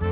レ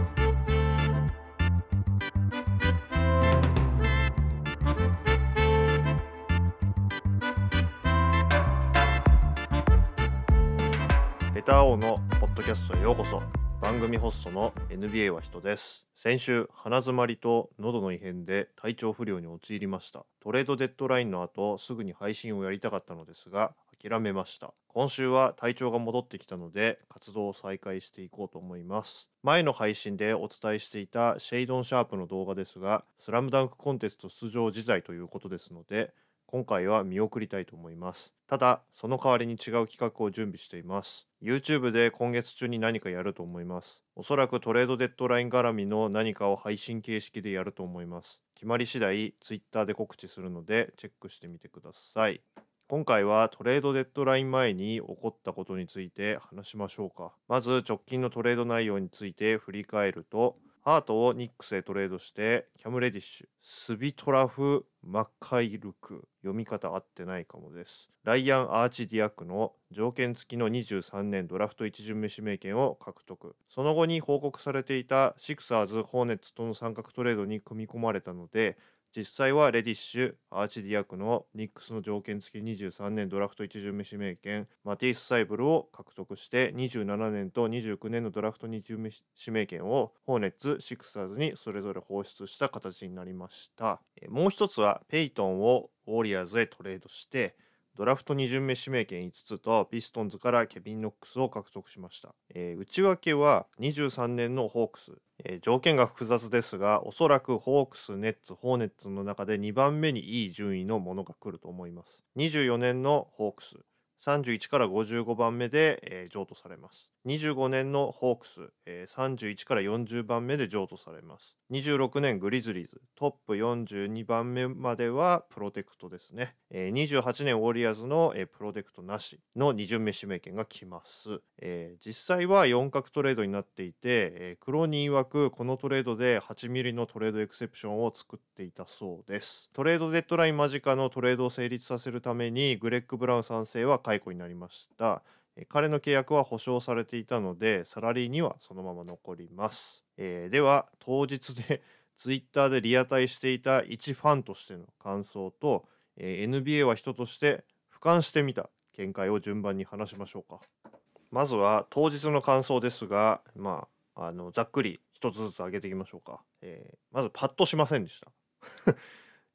ター王のポッドキャストへようこそ。番組ホストの NBA は人です。先週鼻づまりと喉の異変で体調不良に陥りました。トレードデッドラインの後すぐに配信をやりたかったのですが諦めました。今週は体調が戻ってきたので活動を再開していこうと思います。前の配信でお伝えしていたシェイドン・シャープの動画ですがスラムダンクコンテスト出場自体ということですので今回は見送りたいと思います。ただその代わりに違う企画を準備しています。YouTube で今月中に何かやると思います。おそらくトレードデッドライン絡みの何かを配信形式でやると思います。決まり次第 Twitter で告知するのでチェックしてみてください。今回はトレードデッドライン前に起こったことについて話しましょうか。まず直近のトレード内容について振り返るとハートをニックスへトレードしてキャム・レディッシュスビトラフ・マッカイルク読み方合ってないかもです。ライアン・アーチディアックの条件付きの23年ドラフト1巡目指名権を獲得。その後に報告されていたシクサーズ・ホーネッツとの三角トレードに組み込まれたので実際はレディッシュ、アーチディアコノ、ニックスの条件付き23年ドラフト1巡目指名権、マティス・サイブルを獲得して27年と29年のドラフト2巡目指名権をホーネッツ、シクサーズにそれぞれ放出した形になりました。もう一つはペイトンをウォリアーズへトレードしてドラフト2巡目指名権5つとピストンズからケビン・ノックスを獲得しました、えー、内訳は23年のホークス、えー、条件が複雑ですがおそらくホークスネッツホーネッツの中で2番目にいい順位のものが来ると思います。24年のホークス。31から55番目で、えー、譲渡されます。25年のホークス、えー、31から40番目で譲渡されます。26年グリズリーズ、トップ42番目まではプロテクトですね。えー、28年ウォリアーズの、えー、プロテクトなしの2巡目指名権が来ます。えー、実際は4角トレードになっていて、えー、クロニー曰くこのトレードで8ミリのトレードエクセプションを作っていたそうです。トレードデッドライン間近のトレードを成立させるためにグレッグ・ブラウン賛成は解雇になりました。彼の契約は保証されていたので、サラリーにはそのまま残ります。えー、では、当日で ツイッターでリアタイしていた一ファンとしての感想と、えー、NBA は人として俯瞰してみた見解を順番に話しましょうか。まずは当日の感想ですが、まあ、あのざっくり一つずつ上げていきましょうか。えー、まずパッとしませんでした。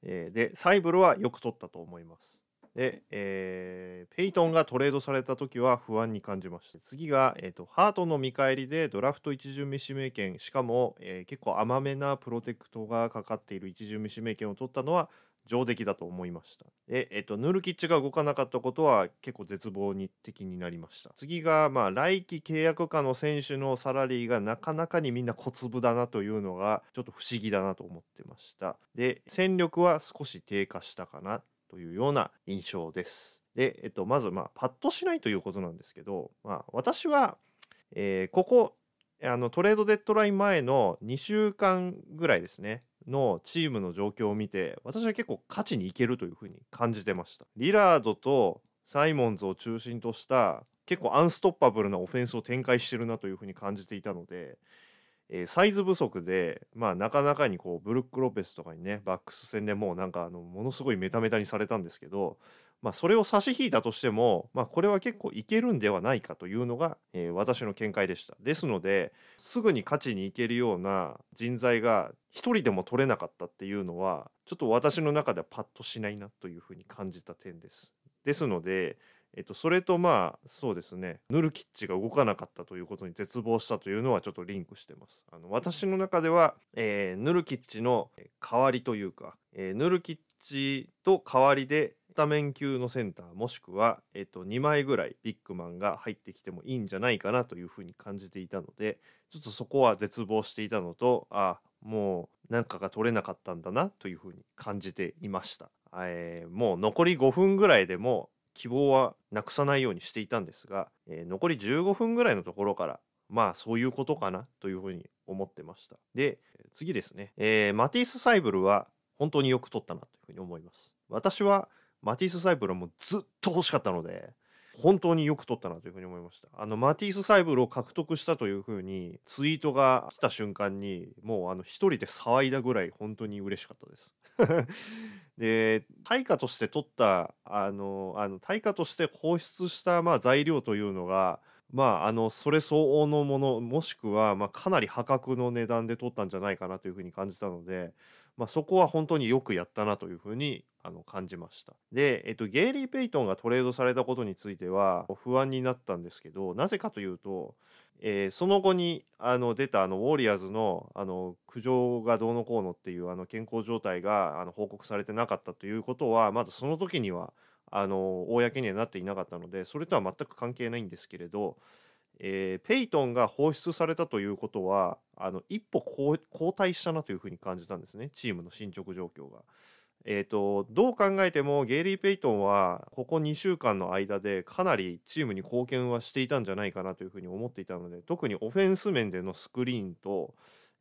えー、で、サイブルはよく取ったと思います。で、えー、ペイトンがトレードされた時は不安に感じました。次が、えーと、ハートの見返りでドラフト1巡目指名権。しかも、えー、結構甘めなプロテクトがかかっている1巡目指名権を取ったのは上出来だと思いました。で、えーと、ヌルキッチが動かなかったことは結構絶望に的になりました。次が、まあ、来季契約下の選手のサラリーがなかなかにみんな小粒だなというのがちょっと不思議だなと思ってました。で戦力は少し低下したかな。というような印象です。で、えっと、まず、まあ、パッとしないということなんですけど、まあ、私は、えー、ここあのトレードデッドライン前の2週間ぐらいですねのチームの状況を見て私は結構勝ちにいけるというふうに感じてましたリラードとサイモンズを中心とした結構アンストッパブルなオフェンスを展開してるなというふうに感じていたのでえー、サイズ不足で、まあ、なかなかにこうブルック・ロペスとかにねバックス戦でもうなんかあのものすごいメタメタにされたんですけど、まあ、それを差し引いたとしても、まあ、これは結構いけるんではないかというのが、えー、私の見解でした。ですのですぐに勝ちにいけるような人材が一人でも取れなかったっていうのはちょっと私の中ではパッとしないなというふうに感じた点です。ですのでえっと、それとまあそうですねヌルキッチが動かなかったということに絶望したというのはちょっとリンクしてます。あの私の中では、えー、ヌルキッチの代わりというか、えー、ヌルキッチと代わりでスタメン級のセンターもしくは、えっと、2枚ぐらいビッグマンが入ってきてもいいんじゃないかなというふうに感じていたのでちょっとそこは絶望していたのとあもう何かが取れなかったんだなというふうに感じていました。えー、もう残り5分ぐらいでも希望はなくさないようにしていたんですが、えー、残り15分ぐらいのところからまあそういうことかなというふうに思ってました。で次ですね、えー、マティス・サイブルは本当によく撮ったなというふうに思います。私はマティス・サイブルはもうずっと欲しかったので本当によく取ったなというふうに思いました。あのマティス・サイブルを獲得したというふうにツイートが来た瞬間にもうあの一人で騒いだぐらい本当に嬉しかったです。で対価として取ったあのあの対価として放出したまあ材料というのがまああのそれ相応のものもしくはまあかなり破格の値段で取ったんじゃないかなというふうに感じたので、まあ、そこは本当によくやったなというふうにあの感じました。で、えっと、ゲイリー・ペイトンがトレードされたことについては不安になったんですけどなぜかというと、えーその後にあの出たあのウォリアーズのあの苦情がどうのこうのっていうあの健康状態があの報告されてなかったということはまだその時にはあの公にはなっていなかったのでそれとは全く関係ないんですけれど、えーペイトンが放出されたということはあの一歩後退したなというふうに感じたんですねチームの進捗状況が。えー、とどう考えてもゲイリー・ペイトンはここ2週間の間でかなりチームに貢献はしていたんじゃないかなというふうに思っていたので特にオフェンス面でのスクリーンと、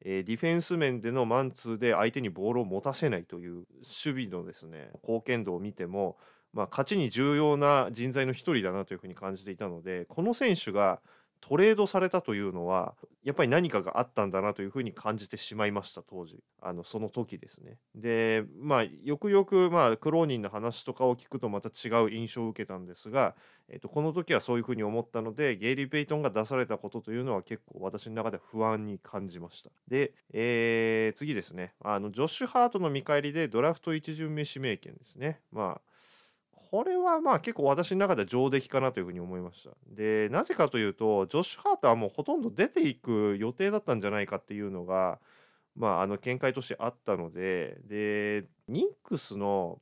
えーディフェンス面でのマンツーで相手にボールを持たせないという守備のですね貢献度を見ても、まあ、勝ちに重要な人材の一人だなというふうに感じていたのでこの選手がトレードされたというのはやっぱり何かがあったんだなというふうに感じてしまいました当時。あのその時ですね。でまあよくよくまあクローニンの話とかを聞くとまた違う印象を受けたんですが、えっとこの時はそういうふうに思ったのでゲイリー・ペイトンが出されたことというのは結構私の中で不安に感じました。で、えー次ですね。あのジョッシュ・ハートの見返りでドラフト1巡目指名権ですね。まあこれはまあ結構私の中では上出来かなというふうに思いました。でなぜかというとジョッシュ・ハートはもうほとんど出ていく予定だったんじゃないかっていうのがまああの見解としてあったのででニックスの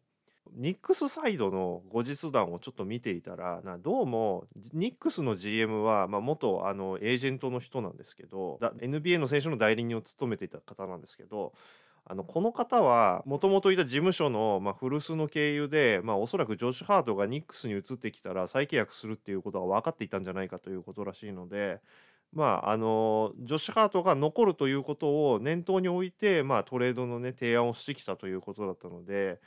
ニックスサイドの後日談をちょっと見ていたらなどうもニックスの GM は、まあ、元あのエージェントの人なんですけど NBA の選手の代理人を務めていた方なんですけどあのこの方はもともといた事務所の、まあ、古巣の経由で、まあ、おそらくジョシュ・ハートがニックスに移ってきたら再契約するっていうことが分かっていたんじゃないかということらしいので。まああのジョシュ・ハートが残るということを念頭に置いて、まあ、トレードのね提案をしてきたということだったので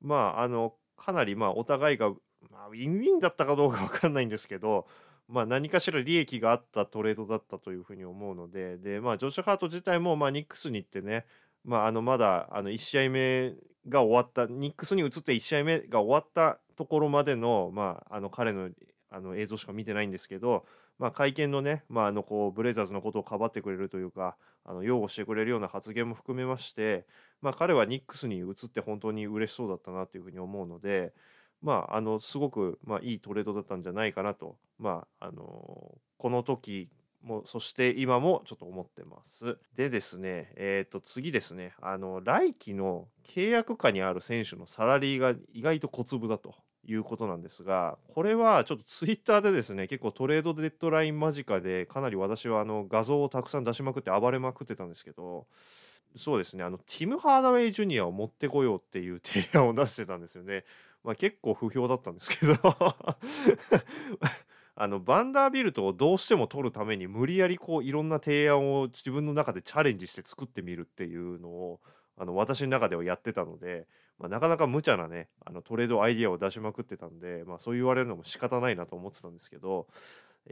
まああのかなりまあお互いが、まあ、ウィンウィンだったかどうか分かんないんですけど、まあ、何かしら利益があったトレードだったというふうに思うのでで、まあ、ジョシュ・ハート自体も、まあ、ニックスに行ってね、まあ、あのまだあの1試合目が終わったニックスに移って1試合目が終わったところまでの,、まあ、あの彼のあの映像しか見てないんですけど、まあ、会見のね、まあ、あのこうブレイザーズのことをかばってくれるというかあの擁護してくれるような発言も含めまして、まあ、彼はニックスに移って本当に嬉しそうだったなというふうに思うので、まあ、あのすごく、まあ、いいトレードだったんじゃないかなと、まあ、あのこの時もうそして今もちょっと思ってます。でですね、えー、と次ですねあの来季の契約下にある選手のサラリーが意外と小粒だと。いうことなんですがこれはちょっとツイッターでですね結構トレードデッドライン間近でかなり私はあの画像をたくさん出しまくって暴れまくってたんですけどそうですねあのティム・ハーダウェイ・ジュニアを持ってこようっていう提案を出してたんですよね。まあ、結構不評だったんですけど あのバンダービルトをどうしても取るために無理やりこういろんな提案を自分の中でチャレンジして作ってみるっていうのをあの私の中ではやってたので、まあ、なかなか無茶なねあのトレードアイディアを出しまくってたんで、まあ、そう言われるのも仕方ないなと思ってたんですけど、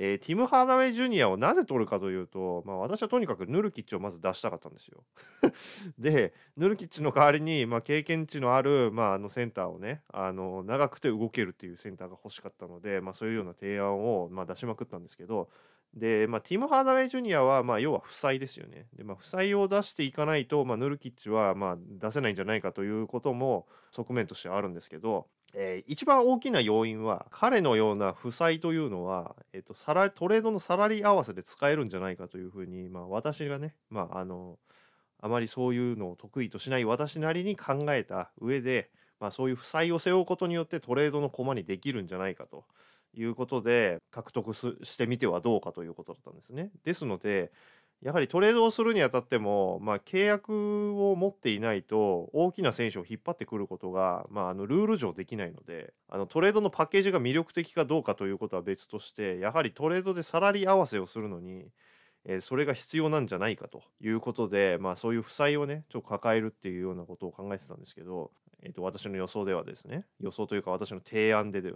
えーティム・ハーダウェイ・ジュニアをなぜ取るかというと、まあ、私はとにかくヌルキッチをまず出したかったんですよ。でヌルキッチの代わりに、まあ、経験値のある、まあ、あのセンターをねあの長くて動けるっていうセンターが欲しかったので、まあ、そういうような提案を、まあ、出しまくったんですけどで、まあ、ティム・ハーダウェイ・ジュニアは、まあ、要は負債ですよね。で、まあ、負債を出していかないと、まあ、ヌルキッチは、まあ、出せないんじゃないかということも側面としてあるんですけど、えー一番大きな要因は彼のような負債というのは、えっとサラトレードのサラリー合わせで使えるんじゃないかというふうに、まあ、私がね、まあ、あのあまりそういうのを得意としない私なりに考えた上で、まあ、そういう負債を背負うことによってトレードの駒にできるんじゃないかということで獲得してみてはどうかということだったんですね。ですのでやはりトレードをするにあたっても、まあ、契約を持っていないと大きな選手を引っ張ってくることが、まあ、あのルール上できないのであのトレードのパッケージが魅力的かどうかということは別としてやはりトレードでサラリー合わせをするのに、えーそれが必要なんじゃないかということで、まあ、そういう負債をねちょっと抱えるっていうようなことを考えてたんですけど、えー、と私の予想ではですね予想というか私の提案でで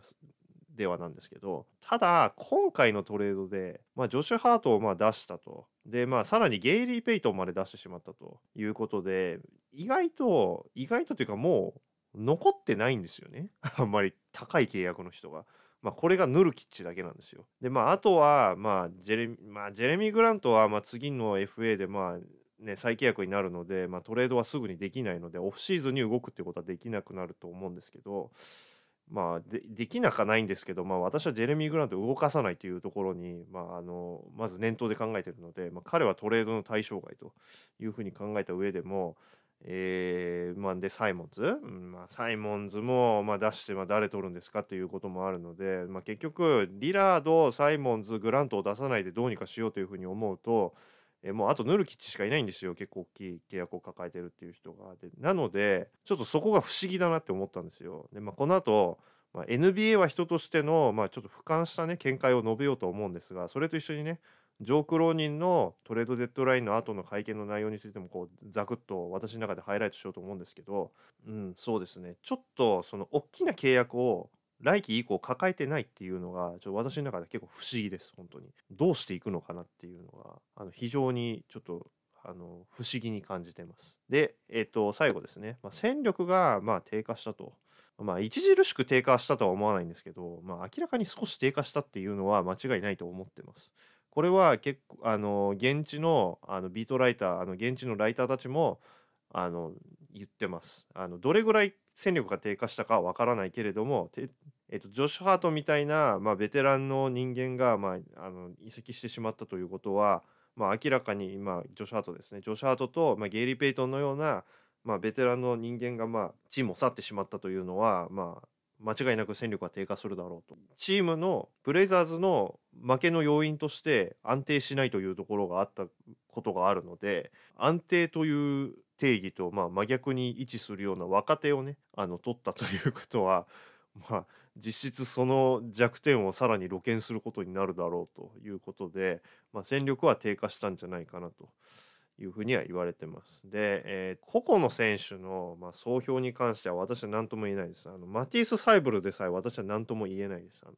ではなんですけどただ今回のトレードで、まあ、ジョシュ・ハートをまあ出したとでまあさらにゲイリー・ペイトンまで出してしまったということで意外と意外とというかもう残ってないんですよね あんまり高い契約の人が。まあ、これがヌルキッチだけなんですよ。でまああとはまあジェレ,、まあ、ジェレミー・グラントはまあ次の FA でまあね、再契約になるので、まあ、トレードはすぐにできないのでオフシーズンに動くってことはできなくなると思うんですけどまあでできなかないんですけど、まあ、私はジェレミー・グラントを動かさないというところに、まあ、あのまず念頭で考えているので、まあ、彼はトレードの対象外というふうに考えた上でも、えーまあ、でサイモンズ、まあ、サイモンズも、まあ、出してまあ誰取るんですかということもあるので、まあ、結局リラードサイモンズグラントを出さないでどうにかしようというふうに思うと、えもうあとヌルキッチしかいないんですよ。結構大きい契約を抱えてるっていう人が。でなのでちょっとそこが不思議だなって思ったんですよ。で、まあ、この後、まあ NBA は人としての、まあ、ちょっと俯瞰したね見解を述べようと思うんですがそれと一緒にねジョーク・ローニンのトレードデッドラインの後の会見の内容についてもこうザクッと私の中でハイライトしようと思うんですけど、うん、そうですね。ちょっとその大きな契約を来季以降抱えてないっていうのがちょっと私の中で結構不思議です本当に。どうしていくのかなっていうのがあの非常にちょっとあの不思議に感じてます。でえっ、と最後ですね、まあ、戦力がまあ低下したと。まあ著しく低下したとは思わないんですけど、まあ、明らかに少し低下したっていうのは間違いないと思ってます。これは結構あの現地のあのビートライターあの現地のライターたちもあの言ってます。あのどれぐらい戦力が低下したかは分からないけれどもえっと、ジョシュ・ハートみたいな、まあ、ベテランの人間が、まあ、あの移籍してしまったということは、まあ、明らかに、まあ、ジョシュ・ハートですね。ジョシュ・ハートと、まあ、ゲイリー・ペイトンのような、まあ、ベテランの人間が、まあ、チームを去ってしまったというのは、まあ、間違いなく戦力が低下するだろうと。チームのブレイザーズの負けの要因として安定しないというところがあったことがあるので安定という定義とまあ真逆に位置するような若手をねあの取ったということはまあ実質その弱点をさらに露見することになるだろうということで、まあ、戦力は低下したんじゃないかなというふうには言われてます。で、えー個々の選手の、まあ、総評に関しては私は何とも言えないです。あのマティス・サイブルでさえ私は何とも言えないです。あの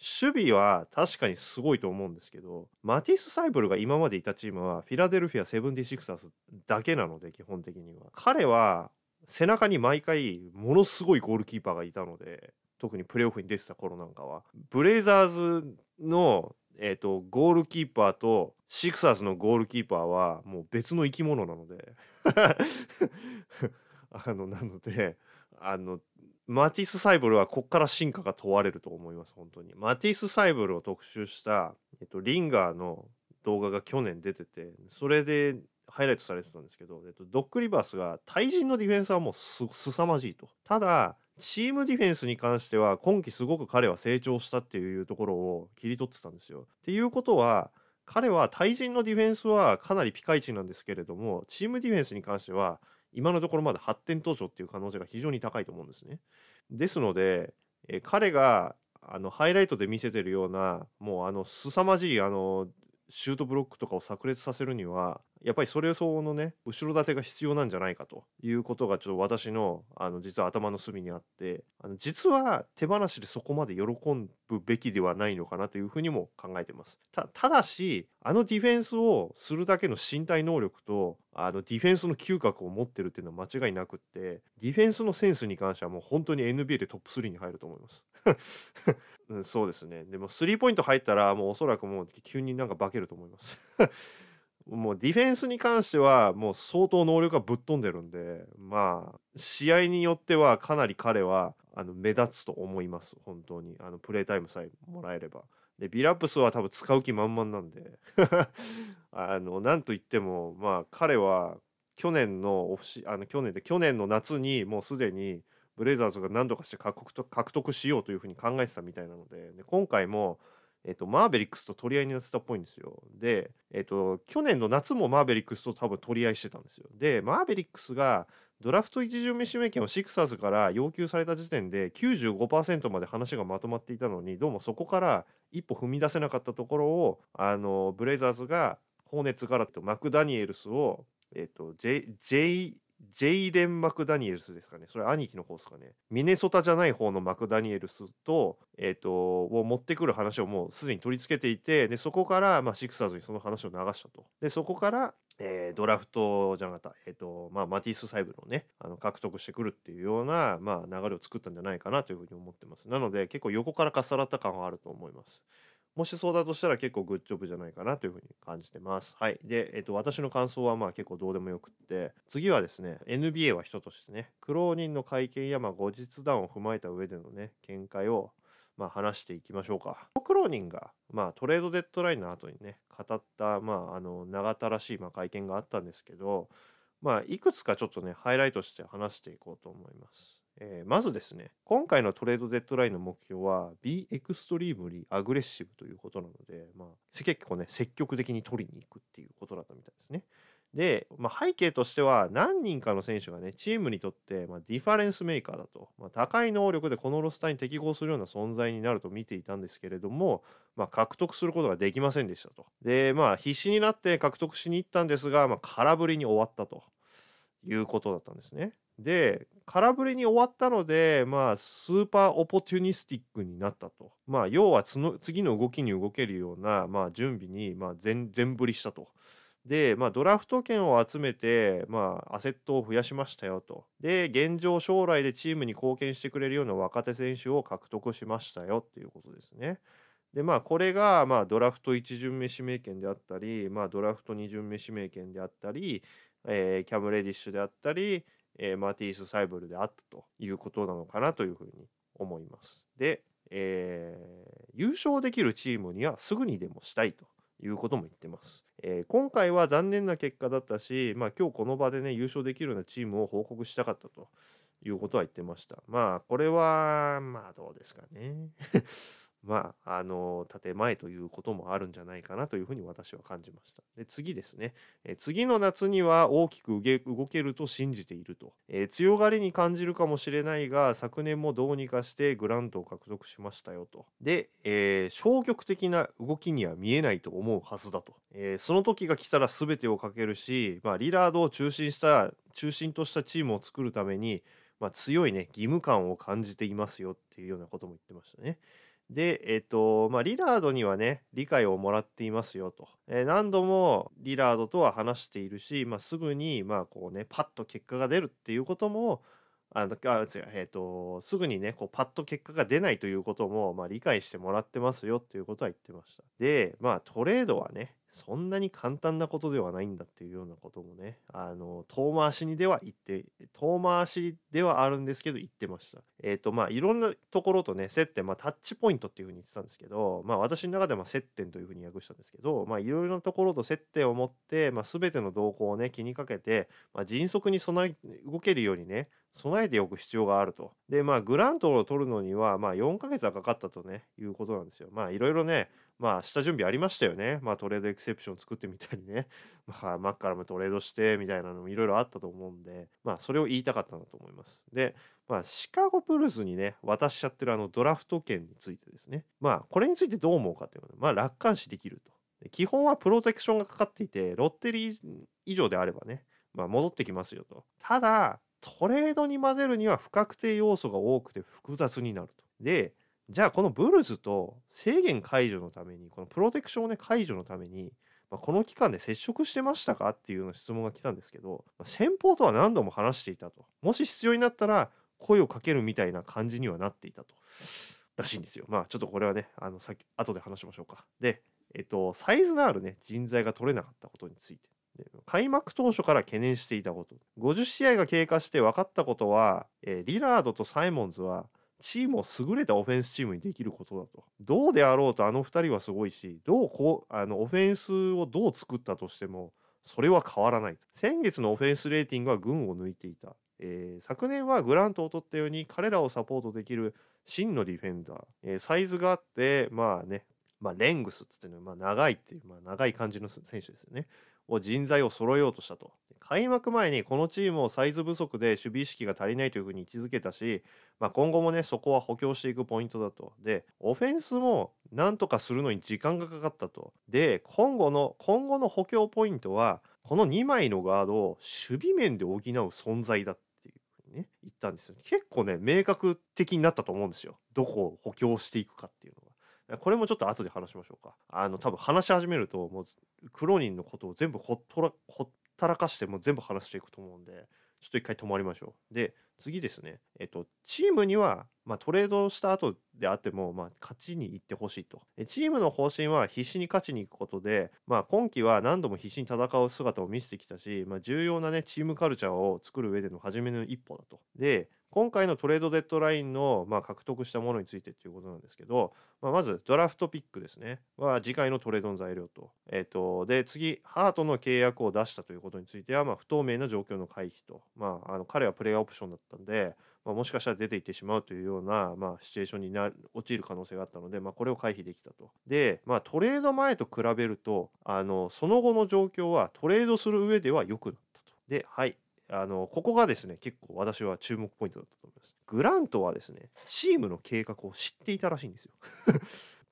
守備は確かにすごいと思うんですけどマティス・サイブルが今までいたチームはフィラデルフィア・セブンティシクサーズだけなので基本的には彼は背中に毎回ものすごいゴールキーパーがいたので特にプレーオフに出てた頃なんかはブレイザーズの、えー、とゴールキーパーとシクサーズのゴールキーパーはもう別の生き物なので あのなのであのマティス・サイブルはここから進化が問われると思います本当に。マティス・サイブルを特集した、えっと、リンガーの動画が去年出ててそれでハイライトされてたんですけど、えっと、ドック・リバースが対人のディフェンスはもうす凄まじいと。ただチームディフェンスに関しては今季すごく彼は成長したっていうところを切り取ってたんですよ。っていうことは彼は対人のディフェンスはかなりピカイチなんですけれどもチームディフェンスに関しては今のところまだ発展途上っていう可能性が非常に高いと思うんですね。ですので、え彼があのハイライトで見せてるようなもうあの凄まじいあのシュートブロックとかを炸裂させるにはやっぱりそれ相応のね後ろ盾が必要なんじゃないかということがちょっと私のあの実は頭の隅にあってあの実は手放しでそこまで喜ぶべきではないのかなというふうにも考えてますただしあのディフェンスをするだけの身体能力とあのディフェンスの嗅覚を持ってるっていうのは間違いなくってディフェンスのセンスに関してはもう本当に NBA でトップ3に入ると思います うん、そうですね。でも、スリーポイント入ったら、もうおそらくもう急になんか化けると思います。もうディフェンスに関しては、もう相当能力がぶっ飛んでるんで、まあ、試合によってはかなり彼はあの目立つと思います、本当に。あのプレータイムさえもらえれば。で、ビラップスは多分使う気満々なんで、あの、なんといっても、まあ、彼は去年のオフシ、あの去年で、去年の夏にもうすでに、ブレイザーズが何とかして獲得と獲得しようというふうに考えてたみたいなのでで今回も、えっと、マーベリックスと取り合いになってたっぽいんですよ。で、えっと、去年の夏もマーベリックスと多分取り合いしてたんですよ。でマーベリックスがドラフト一巡目指名権をシクサーズから要求された時点で95%まで話がまとまっていたのにどうもそこから一歩踏み出せなかったところをあのブレイザーズがホーネッツからとマクダニエルスを、えっと、J, J ジェイレン・マクダニエルスですかね。それ兄貴の方ですかね。ミネソタじゃない方のマクダニエルスと、えっ、と、を持ってくる話をもうすでに取り付けていて、で、そこから、まあ、シクサーズにその話を流したと。で、そこから、えー、ドラフトじゃなかった、えっ、と、まあ、マティス・サイブルをね、あの獲得してくるっていうような、まあ、流れを作ったんじゃないかなというふうに思ってます。なので、結構横からかっさらった感はあると思います。もしそうだとしたら結構グッジョブじゃないかなというふうに感じてます。はい。で、えっと、私の感想はまあ結構どうでもよくって、次はですね、NBA は人としてね、苦労人の会見やまあ後日談を踏まえた上でのね、見解をまあ話していきましょうか。苦労人がまあトレードデッドラインの後にね、語ったまああの長田らしいまあ会見があったんですけど、まあいくつかちょっとね、ハイライトして話していこうと思います。えー、まずですね、今回のトレードデッドラインの目標は Be extremely aggressive ということなので、まあ、結構ね、積極的に取りに行くっていうことだったみたいですね。で、まあ、背景としては何人かの選手がね、チームにとって、まあ、 difference maker だと、まあ、高い能力でこのロスターに適合するような存在になると見ていたんですけれども、まあ、獲得することができませんでしたと。で、まあ、必死になって獲得しに行ったんですが、まあ、空振りに終わったということだったんですね。で空振りに終わったのでまあ super opportunistic になったとまあ要は次の動きに動けるような、まあ、準備に、まあ全、全振りしたと。で、まあ、ドラフト権を集めて、まあ、アセットを増やしましたよと。で、現状将来でチームに貢献してくれるような若手選手を獲得しましたよっていうことですね。で、まあ、これが、まあ、ドラフト1巡目指名権であったり、まあ、ドラフト2巡目指名権であったり、えー、キャム・レディッシュであったり、えー、マティス・サイブルであったということなのかなというふうに思います。で、えー、優勝できるチームにはすぐにでもしたいということも言ってます。えー、今回は残念な結果だったし、まあ、今日この場でね優勝できるようなチームを報告したかったということは言ってました。まあこれはまあどうですかね。まあ、あの建前ということもあるんじゃないかなというふうに私は感じました。で次ですね、え次の夏には大きく動けると信じていると、え、強がりに感じるかもしれないが昨年もどうにかしてグラントを獲得しましたよと。で、えー、消極的な動きには見えないと思うはずだと。えー、その時が来たら全てをかけるし、まあ、リラードを中心した中心としたチームを作るために、まあ、強いね義務感を感じていますよっていうようなことも言ってましたね。で、えっ、と、まあ、リラードにはね、理解をもらっていますよと。えー、何度もリラードとは話しているし、まあ、すぐに、まあ、こうね、パッと結果が出るっていうことも、あのあ違う、えーと、すぐにねこうパッと結果が出ないということも、まあ、理解してもらってますよっていうことは言ってました。でまあトレードはねそんなに簡単なことではないんだっていうようなこともねあの遠回しにでは言って遠回しではあるんですけど言ってました。えっ、ー、とまあいろんなところとね接点、まあ、タッチポイントっていうふうに言ってたんですけどまあ私の中では接点というふうに訳したんですけどまあいろいろなところと接点を持って、まあ、全ての動向をね気にかけて、まあ、迅速に備え動けるようにね備えておく必要があると。で、まあ、グラントを取るのには、まあ、4ヶ月はかかったとね、いうことなんですよ。まあ、いろいろね、まあ、下準備ありましたよね。まあ、トレードエクセプション作ってみたりね。まあ、マッカラムトレードしてみたいなのもいろいろあったと思うんで、まあ、それを言いたかったんだと思います。で、まあ、シカゴブルースにね、渡しちゃってるあのドラフト権についてですね。まあ、これについてどう思うかっていうのは、まあ、楽観視できると。基本はプロテクションがかかっていて、ロッテリー以上であればね、まあ、戻ってきますよと。ただ、トレードに混ぜるには不確定要素が多くて複雑になると。で、じゃあこのブルズと制限解除のために、このプロテクションをね解除のために、まあ、この期間で接触してましたかっていうような質問が来たんですけど、まあ、先方とは何度も話していたと。もし必要になったら声をかけるみたいな感じにはなっていたと。らしいんですよ。まあちょっとこれはね、あの先後で話しましょうか。で、えっと、サイズのあるね、人材が取れなかったことについて。開幕当初から懸念していたこと50試合が経過して分かったことは、えー、リラードとサイモンズはチームを優れたオフェンスチームにできることだとどうであろうとあの2人はすごいしどうこうあのオフェンスをどう作ったとしてもそれは変わらない先月のオフェンスレーティングは群を抜いていた、えー、昨年はグラントを取ったように彼らをサポートできる真のディフェンダー、えー、サイズがあってまあねまあ、レングスっつってね、まあ、長いっていう、まあ、長い感じの選手ですよね。を人材を揃えようとしたと。開幕前にこのチームをサイズ不足で守備意識が足りないというふうに位置づけたし、まあ、今後もねそこは補強していくポイントだと。でオフェンスもなんとかするのに時間がかかったと。で今後の今後の補強ポイントはこの2枚のガードを守備面で補う存在だっていうふうにね言ったんですよ結構ね明確的になったと思うんですよどこを補強していくかっていうのがこれもちょっと後で話しましょうかあの多分話し始めるともうクロニンのことを全部ほっとらほったらかしても全部話していくと思うんでちょっと一回止まりましょう。で、次ですね。えっと、チームには、まあ、トレードした後であっても、まあ、勝ちに行ってほしいと。チームの方針は必死に勝ちに行くことで、まあ、今季は何度も必死に戦う姿を見せてきたし、まあ、重要なね、チームカルチャーを作る上での初めの一歩だと。で、今回のトレードデッドラインの、まあ、獲得したものについてっていうことなんですけど、まあ、まずドラフトピックですねは次回のトレードの材料と,、えーと、で次ハートの契約を出したということについては、まあ、不透明な状況の回避と、まあ、あの彼はプレイオプションだったんで、まあ、もしかしたら出ていってしまうというような、まあ、シチュエーションにな陥る可能性があったので、まあ、これを回避できたと。で、まあ、トレード前と比べるとあのその後の状況はトレードする上では良くなったと。ではいあのここがですね結構私は注目ポイントだったと思います。グラントはですねチームの計画を知っていたらしいんですよ。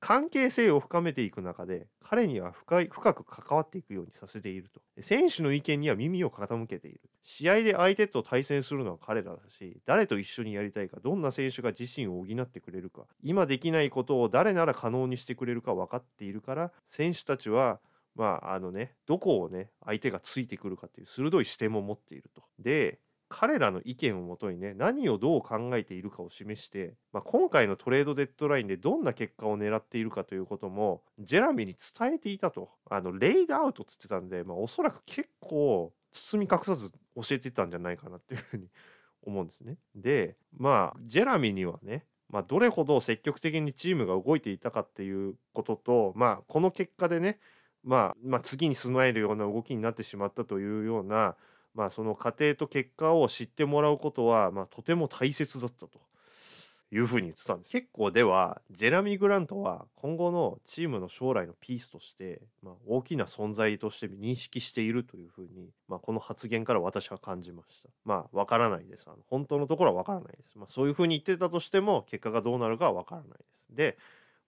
関係性を深めていく中で彼には深い深く関わっていくようにさせていると選手の意見には耳を傾けている試合で相手と対戦するのは彼らだし誰と一緒にやりたいかどんな選手が自身を補ってくれるか今できないことを誰なら可能にしてくれるか分かっているから選手たちはまああのねどこをね相手がついてくるかっていう鋭い視点も持っていると。で彼らの意見をもとにね何をどう考えているかを示して、まあ、今回のトレードデッドラインでどんな結果を狙っているかということもジェラミーに伝えていたとあのレイドアウトっつってたんで、まあ、おそらく結構包み隠さず教えてたんじゃないかなっていうふうに 思うんですね。でまあジェラミーにはねまあ、どれほど積極的にチームが動いていたかっていうことと、まあ、この結果でねまあ、まあ、次に備えるような動きになってしまったというような、まあ、その過程と結果を知ってもらうことは、まあ、とても大切だったというふうに言ってたんです。結構ではジェラミー・グラントは今後のチームの将来のピースとして、まあ、大きな存在として認識しているというふうに、まあ、この発言から私は感じました。まあわからないです。あの本当のところはわからないです。まあ、そういうふうに言ってたとしても結果がどうなるかはわからないです。で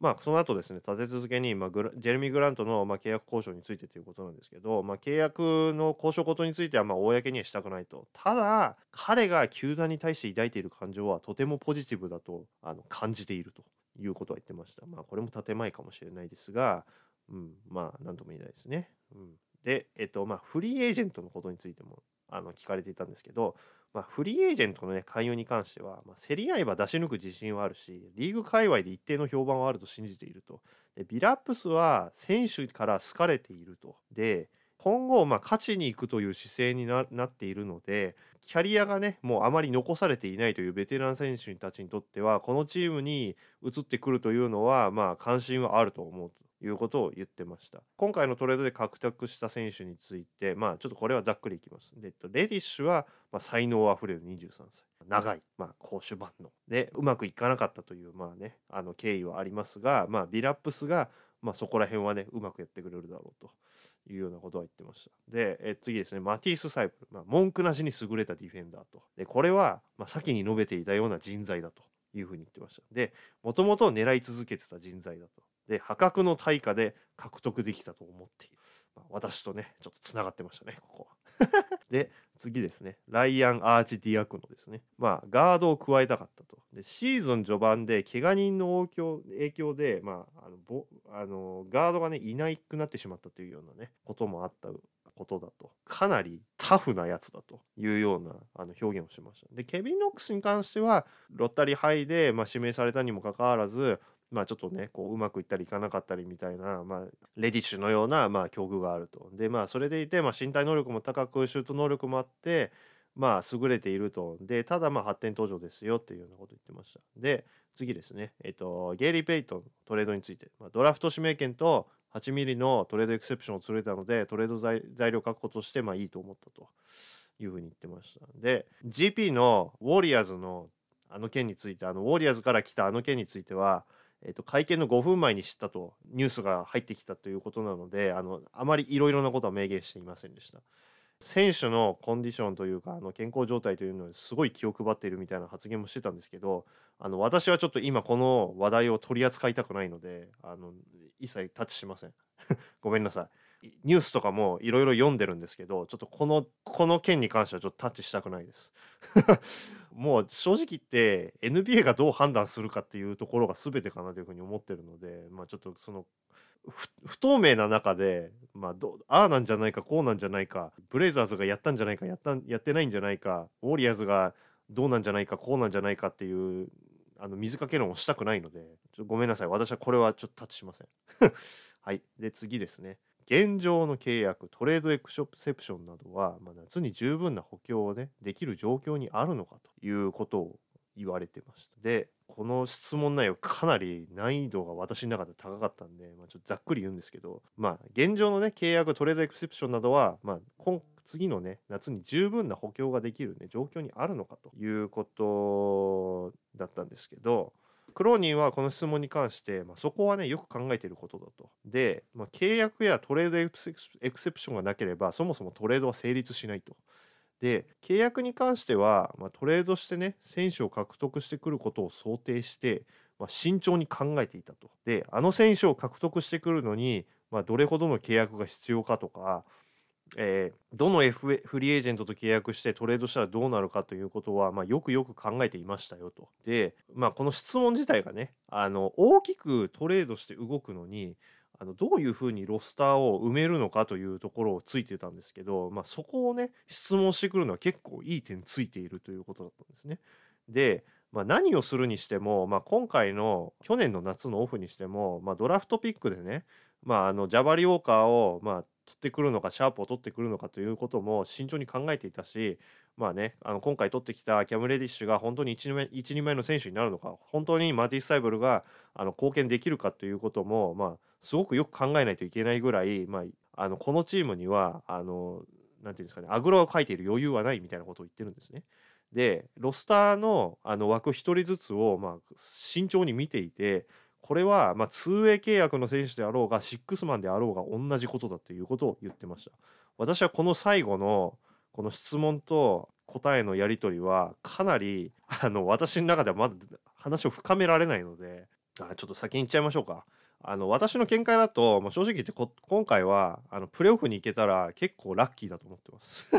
まあ、その後ですね、立て続けに、まあ、グジェレミー・グラントの、まあ、契約交渉についてということなんですけど、まあ、契約の交渉ことについては、まあ、公にはしたくないと。ただ、彼が球団に対して抱いている感情はとてもポジティブだとあの感じているということは言ってました。まあ、これも建前かもしれないですが、うん、まあ、なんとも言えないですね。うん、で、えっと、まあ、フリーエージェントのことについてもあの聞かれていたんですけど、まあ、フリーエージェントの、ね、勧誘に関しては、まあ、競り合えば出し抜く自信はあるし、リーグ界隈で一定の評判はあると信じていると。でビラップスは選手から好かれていると。で、今後、まあ、勝ちに行くという姿勢になっているので、キャリアがね、もうあまり残されていないというベテラン選手たちにとっては、このチームに移ってくるというのは、まあ、関心はあると思う。いうことを言ってました今回のトレードで獲得した選手についてまあちょっとこれはざっくりいきますでレディッシュは、まあ、才能あふれる23歳長い、まあ、攻守万能でうまくいかなかったというまあねあの経緯はありますが、まあ、ビラップスが、まあ、そこら辺はねうまくやってくれるだろうというようなことは言ってました。で、え次ですね、マティース・サイプル、まあ、文句なしに優れたディフェンダーと。で、これは、まあ、先に述べていたような人材だというふうに言ってました。で、もともと狙い続けてた人材だと。で破格の対価で獲得できたと思っている、まあ、私とねちょっとつながってましたねここは。で次ですね。ライアン・アーチ・ディアクノですね。まあガードを加えたかったと。でシーズン序盤で怪我人の影響でまああのボあのガードがねいなくなってしまったというようなねこともあったことだと。かなりタフなやつだと。いうようなあの表現をしました。でケビン・ノックスに関してはロッタリーハイで、まあ、指名されたにもかかわらずまあちょっとねこううまくいったりいかなかったりみたいな、まあ、レディッシュのような、まあ、境遇があると。でまあそれでいて、まあ、身体能力も高くシュート能力もあってまあ優れていると。でただまあ発展途上ですよっていうようなこと言ってました。で次ですね、えっと、ゲイリー・ペイトントレードについて、まあ、ドラフト指名権と8ミリのトレードエクセプションを連れたのでトレード材料確保としてまあいいと思ったというふうに言ってました。で GP のウォリアーズのあの件についてあのウォリアーズから来たあの件についてはえー、と会見の5分前に知ったとニュースが入ってきたということなのであのあまりいろいろなことは明言していませんでした。選手のコンディションというかあの健康状態というのにすごい気を配っているみたいな発言もしてたんですけどあの私はちょっと今この話題を取り扱いたくないのであの一切タッチしません ごめんなさいニュースとかもいろいろ読んでるんですけどちょっとこのこの件に関してはちょっとタッチしたくないです。もう正直言って NBA がどう判断するかっていうところが全てかなというふうに思ってるのでまあちょっとその不透明な中で、まあ、どああなんじゃないかこうなんじゃないかブレイザーズがやったんじゃないかやったやってないんじゃないかウォリアーズがどうなんじゃないかこうなんじゃないかっていうあの水かけ論をしたくないのでちょごめんなさい。私はこれはちょっとタッチしません。はい。で次ですね。現状の契約トレードエクセプションなどは、まあ、夏に十分な補強をねできる状況にあるのかということを言われてましたでこの質問内容かなり難易度が私の中で高かったんで、まあ、ちょっとざっくり言うんですけどまあ現状のね契約トレードエクセプションなどは、まあ、今次のね夏に十分な補強ができる、ね、状況にあるのかということだったんですけどクローニンはこの質問に関して、まあ、そこはねよく考えていることだと。で、まあ、契約やトレードエクセプションがなければそもそもトレードは成立しないと。で契約に関しては、まあ、トレードしてね選手を獲得してくることを想定して、ま、慎重に考えていたと。であの選手を獲得してくるのに、ま、どれほどの契約が必要かとか、えー、どの F フリーエージェントと契約してトレードしたらどうなるかということは、まあ、よくよく考えていましたよと。で、まあ、この質問自体がねあの大きくトレードして動くのにあのどういうふうにロスターを埋めるのかというところをついてたんですけど、まあ、そこをね質問してくるのは結構いい点ついているということだったんですね。で、まあ、何をするにしても、まあ、今回の去年の夏のオフにしても、まあ、ドラフトピックでね、まあ、あのジャバリ・ウォーカーを、まあ、取ってくるのかシャープを取ってくるのかということも慎重に考えていたしまあねあの今回取ってきたキャム・レディッシュが本当に1人前の選手になるのか本当にマティス・サイブルがあの貢献できるかということもまあすごくよく考えないといけないぐらい、まあ、あのこのチームにはあのなていうんですかねあぐらをかいている余裕はないみたいなことを言ってるんですね。でロスターのあの枠1人ずつをまあ慎重に見ていてこれはまあ 2way 契約の選手であろうがシックスマンであろうが同じことだということを言ってました。私はこの最後のこの質問と答えのやり取りはかなりあの私の中ではまだ話を深められないのであちょっと先に言っちゃいましょうか。あの私の見解だと、まあ、正直言って今回はあのプレーオフに行けたら結構ラッキーだと思ってます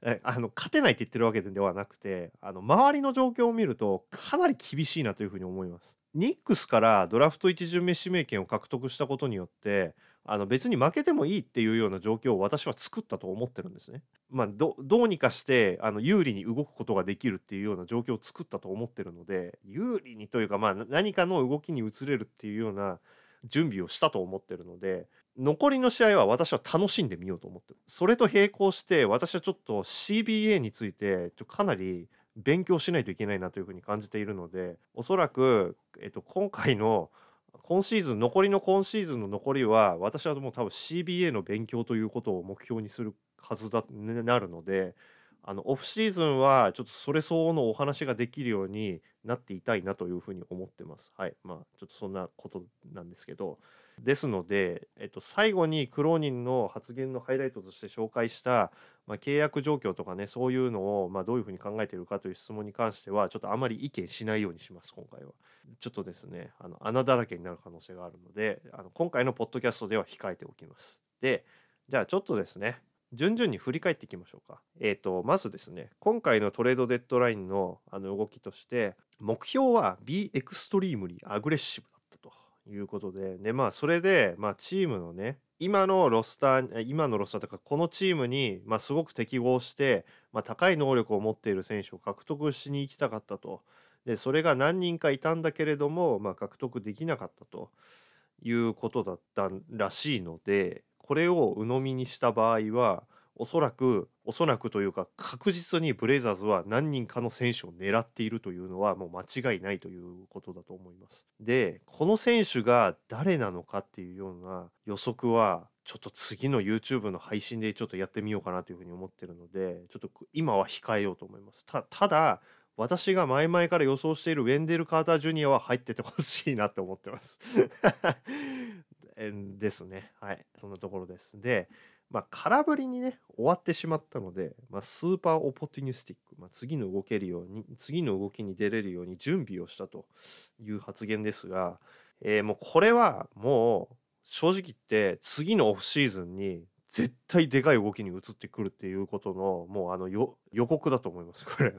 あの勝てないって言ってるわけではなくてあの周りの状況を見るとかなり厳しいなというふうに思います。ニックスからドラフト1巡目指名権を獲得したことによってあの別に負けてもいいっていうような状況を私は作ったと思ってるんですね。まあ、どうにかしてあの有利に動くことができるっていうような状況を作ったと思ってるので有利にというか、まあ、何かの動きに移れるっていうような準備をしたと思ってるので残りの試合は私は楽しんでみようと思ってるそれと並行して私はちょっと CBA についてちょかなり勉強しないといけないなというふうに感じているのでおそらく、えっと、今回の今シーズン残りの今シーズンの残りは私はもう多分 CBA の勉強ということを目標にするはずだなるのであのオフシーズンはちょっとそれ相応のお話ができるようになっていたいなというふうに思ってます。はいまあちょっとそんなことなんですけどですので、えっと、最後にクローニンの発言のハイライトとして紹介した、まあ、契約状況とかねそういうのを、まあ、どういうふうに考えているかという質問に関してはちょっとあまり意見しないようにします今回は。ちょっとですねあの穴だらけになる可能性があるのであの今回のポッドキャストでは控えておきます。でじゃあちょっとですね順々に振り返っていきましょうか。えーと、まずですね今回のトレードデッドラインのあの動きとして目標は Be Extremely Aggressive だいうことで。でまあそれで、まあ、チームのね今のロスター今のロスターとかこのチームに、まあ、すごく適合して、まあ、高い能力を持っている選手を獲得しに行きたかったと。でそれが何人かいたんだけれども、まあ、獲得できなかったということだったらしいのでこれを鵜呑みにした場合はおそらくおそらくというか確実にブレイザーズは何人かの選手を狙っているというのはもう間違いないということだと思います。でこの選手が誰なのかっていうような予測はちょっと次の YouTube の配信でちょっとやってみようかなというふうに思ってるのでちょっと今は控えようと思います。ただ私が前々から予想しているウェンデル・カーター・ジュニアは入っててほしいなって思ってます ですね。はい。そんなところです。で、まあ、空振りにね、終わってしまったので、まあ、スーパーオポティニスティック、まあ、次の動けるように、次の動きに出れるように準備をしたという発言ですが、えー、もうこれはもう正直言って次のオフシーズンに絶対でかい動きに移ってくるっていうことのもうあの予告だと思いますこれ。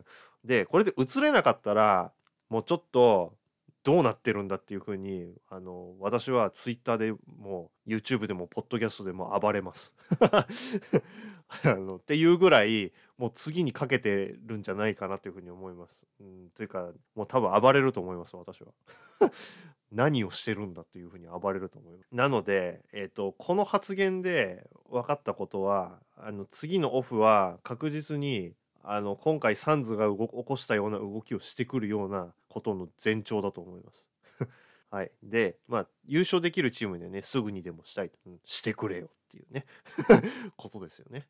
でこれで移れなかったらもうちょっとどうなってるんだっていうふうにあの私はツイッターでも YouTube でもポッドキャストでも暴れます あのっていうぐらいもう次にかけてるんじゃないかなというふうに思います。うん、というかもう多分暴れると思います私は。何をしてるんだというふうに暴れると思います。なので、えーと、この発言で分かったことはあの次のオフは確実にあの今回サンズが起こしたような動きをしてくるようなことの前兆だと思います。はい、で、まあ、優勝できるチームでね、すぐにでもしたい、うん、してくれよっていうね ことですよね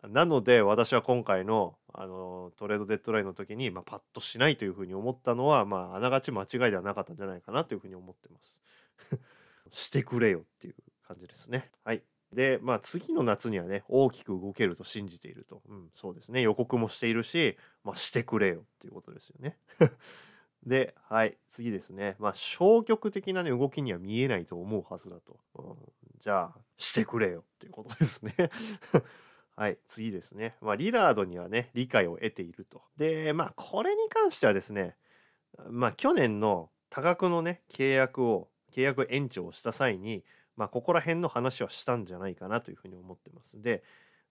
なので、私は今回の、あのトレードデッドラインの時に、まあ、パッとしないというふうに思ったのは、まあ、あながち間違いではなかったんじゃないかなというふうに思ってます。してくれよっていう感じですね。はい。で、まあ、次の夏にはね、大きく動けると信じていると。うん、そうですね。予告もしているし、まあ、してくれよっていうことですよね。で、はい、次ですね。まあ、消極的な、ね、動きには見えないと思うはずだと。うん、じゃあ、してくれよっていうことですね。はい、次ですね。まあ、リラードにはね、理解を得ていると。で、まあ、これに関してはですね、まあ、去年の多額のね、契約を、契約延長をした際に、まあ、ここら辺の話はしたんじゃないかなというふうに思ってます。で、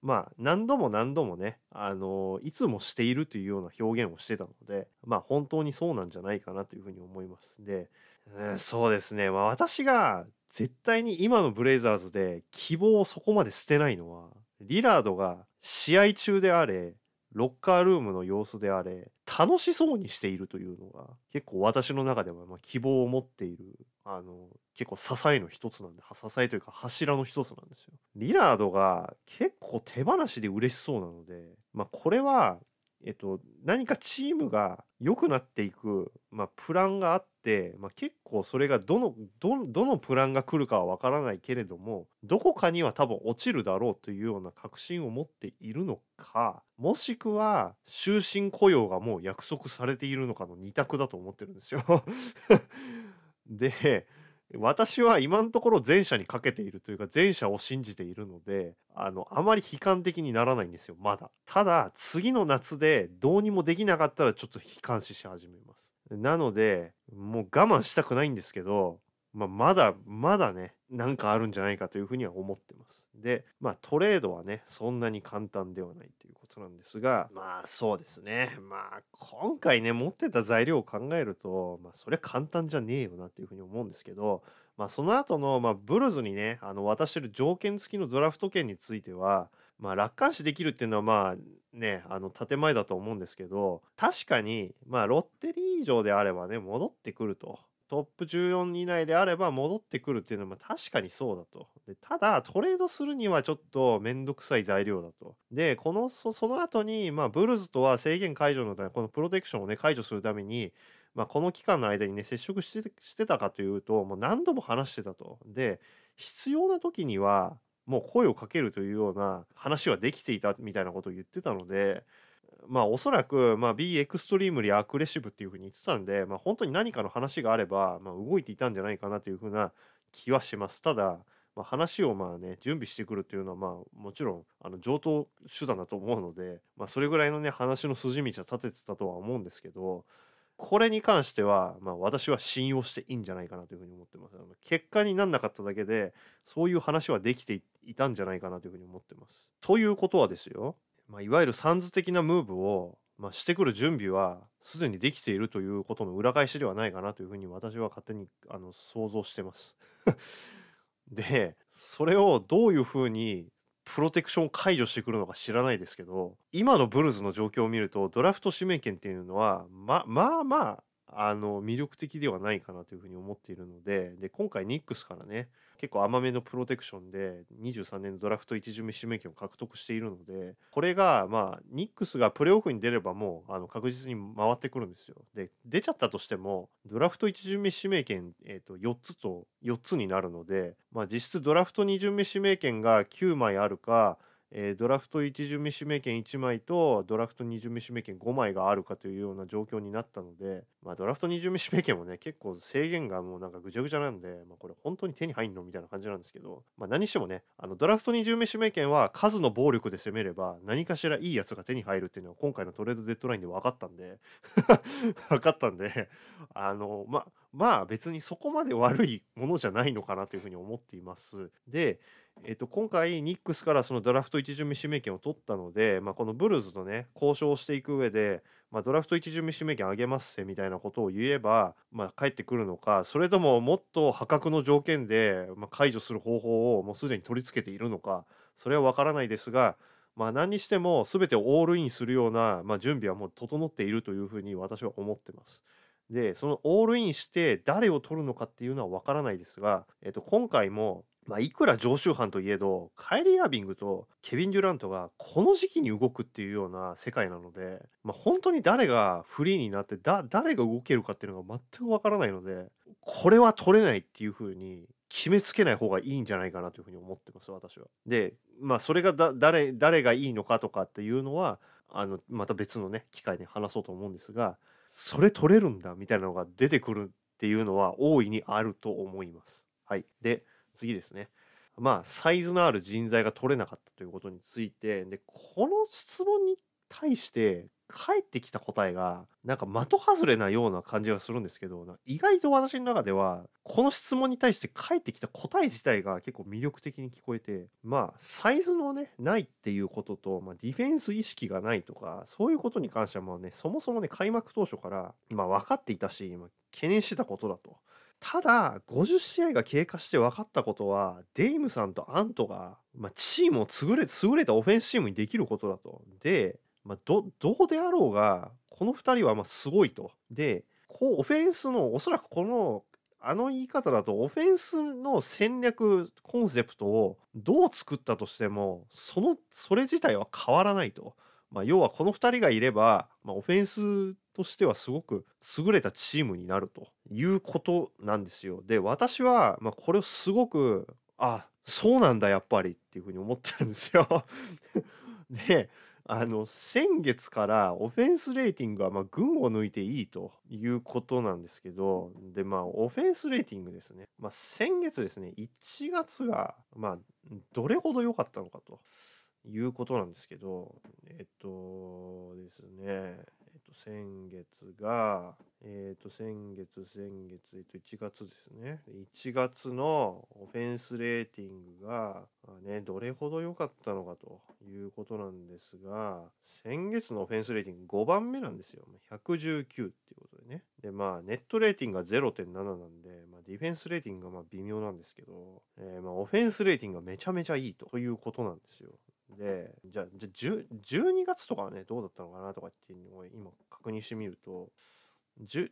まあ何度も何度もね、あのいつもしているというような表現をしてたのでまあ本当にそうなんじゃないかなというふうに思います。で、うん、そうですね、まあ、私が絶対に今のブレイザーズで希望をそこまで捨てないのはリラードが試合中であれロッカールームの様子であれ楽しそうにしているというのが結構私の中ではま希望を持っているあの結構支えの一つなんで支えというか柱の一つなんですよ。リラードが結構手放しで嬉しそうなので、まあ、これはえっと、何かチームが良くなっていく、まあ、プランがあって、まあ、結構それがどのどのプランが来るかは分からないけれどもどこかには多分落ちるだろうというような確信を持っているのかもしくは終身雇用がもう約束されているのかの2択だと思ってるんですよ で私は今のところ前者にかけているというか前者を信じているのであのあまり悲観的にならないんですよまだ。ただ次の夏でどうにもできなかったらちょっと悲観視し始めます。なのでもう我慢したくないんですけどまあ、まだまだねなんかあるんじゃないかというふうには思ってます。でまあトレードはねそんなに簡単ではない。ことなんですがまあそうですねまあ今回ね持ってた材料を考えるとまあそれは簡単じゃねえよなっていうふうに思うんですけどまあその後のまあブルズにねあの渡してる条件付きのドラフト権についてはまあ楽観視できるっていうのはまあねあの建前だと思うんですけど確かにまあロッテリー以上であればね戻ってくると。トップ14以内であれば戻ってくるっていうのは確かにそうだと。でただトレードするにはちょっと面倒くさい材料だと。でこのそその後にまあブルーズとは制限解除のためこのプロテクションをね解除するためにまあ、この期間の間にね接触してしてたかというともう何度も話してたと。で必要な時にはもう声をかけるというような話はできていたみたいなことを言ってたのでまあおそらく、まあ、B エクストリームリーアグレッシブっていうふうに言ってたんで、まあ、本当に何かの話があれば、まあ、動いていたんじゃないかなというふうな気はします。ただ、まあ、話をまあね準備してくるっていうのはまあもちろんあの上等手段だと思うので、まあ、それぐらいのね話の筋道は立ててたとは思うんですけどこれに関しては、まあ、私は信用していいんじゃないかなというふうに思ってます。あの結果になんなかっただけでそういう話はできていたんじゃないかなというふうに思ってます。ということはですよまあ、いわゆるサンズ的なムーブを、まあ、してくる準備はすでにできているということの裏返しではないかなというふうに私は勝手にあの想像してます。でそれをどういうふうにプロテクション解除してくるのか知らないですけど今のブルーズの状況を見るとドラフト指名権っていうのはままあまああの魅力的ではないかなというふうに思っているのでで今回ニックスからね結構甘めのプロテクションで23年のドラフト1巡目指名権を獲得しているのでこれがまあニックスがプレーオフに出ればもうあの確実に回ってくるんですよ。で出ちゃったとしてもドラフト1巡目指名権、えー、と4つと4つになるので、まあ、実質ドラフト2巡目指名権が9枚あるかえードラフト1巡目指名権1枚とドラフト2巡目指名権5枚があるかというような状況になったので、まあ、ドラフト2巡目指名権もね結構制限がもうなんかぐちゃぐちゃなんで、まあ、これ本当に手に入んのみたいな感じなんですけど、まあ、何してもねあのドラフト2巡目指名権は数の暴力で攻めれば何かしらいいやつが手に入るっていうのは今回のトレードデッドラインで分かったんで 分かったんであのままあ別にそこまで悪いものじゃないのかなというふうに思っています。で、えっと、今回ニックスからそのドラフト1巡目指名権を取ったので、まあ、このブルーズとね交渉していく上で、まあ、ドラフト1巡目指名権あげますせみたいなことを言えば、まあ、帰ってくるのかそれとももっと破格の条件で、まあ、解除する方法をもうすでに取り付けているのかそれは分からないですが、まあ、何にしても全てオールインするような、まあ、準備はもう整っているというふうに私は思ってます。でそのオールインして誰を取るのかっていうのは分からないですが、えっと、今回も、まあ、いくら常習犯といえどカイリー・アービングとケビン・デュラントがこの時期に動くっていうような世界なので、まあ、本当に誰がフリーになってだ誰が動けるかっていうのが全く分からないのでこれは取れないっていうふうに決めつけない方がいいんじゃないかなというふうに思ってます私は。でまあそれがだ誰誰がいいのかとかっていうのはあのまた別のね機会で話そうと思うんですがそれ取れるんだみたいなのが出てくるっていうのは大いにあると思います。はい。で、次ですね。まあ、サイズのある人材が取れなかったということについて、で、この質問に対して返ってきた答えが、なんか的外れなような感じがするんですけど、意外と私の中では、この質問に対して返ってきた答え自体が結構魅力的に聞こえて、まあ、サイズのね、ないっていうことと、まあ、ディフェンス意識がないとか、そういうことに関してはもうね、そもそもね、開幕当初から、まあ、分かっていたし、まあ、懸念してたことだと。ただ50試合が経過して分かったことはデイムさんとアントが、まあ、チームを優れ優れたオフェンスチームにできることだと。で、まあ、どどうであろうがこの2人はまあすごいと。でこうオフェンスのおそらくこのあの言い方だとオフェンスの戦略コンセプトをどう作ったとしてもそのそれ自体は変わらないと。まあ、要はこの2人がいれば、まあ、オフェンスとしてはすごく優れたチームになるということなんですよ。で私は、まあ、これをすごくあそうなんだやっぱりっていうふうに思ったんですよ。であの先月からオフェンスレーティングはま群を抜いていいということなんですけどでまあオフェンスレーティングですね、まあ、先月ですね1月がまあどれほど良かったのかということなんですけどえっとですねと先月がえっと先月先月えっと1月ですね。1月のオフェンスレーティングがまあねどれほど良かったのかということなんですが先月のオフェンスレーティング5番目なんですよ。119っていうことでね。でまあネットレーティングが0.7なんで、まあ、ディフェンスレーティングがまあ微妙なんですけど、えーまあオフェンスレーティングがめちゃめちゃいいということなんですよ。でじゃあじゃあ12月とかはねどうだったのかなとかっていうのを今確認してみると12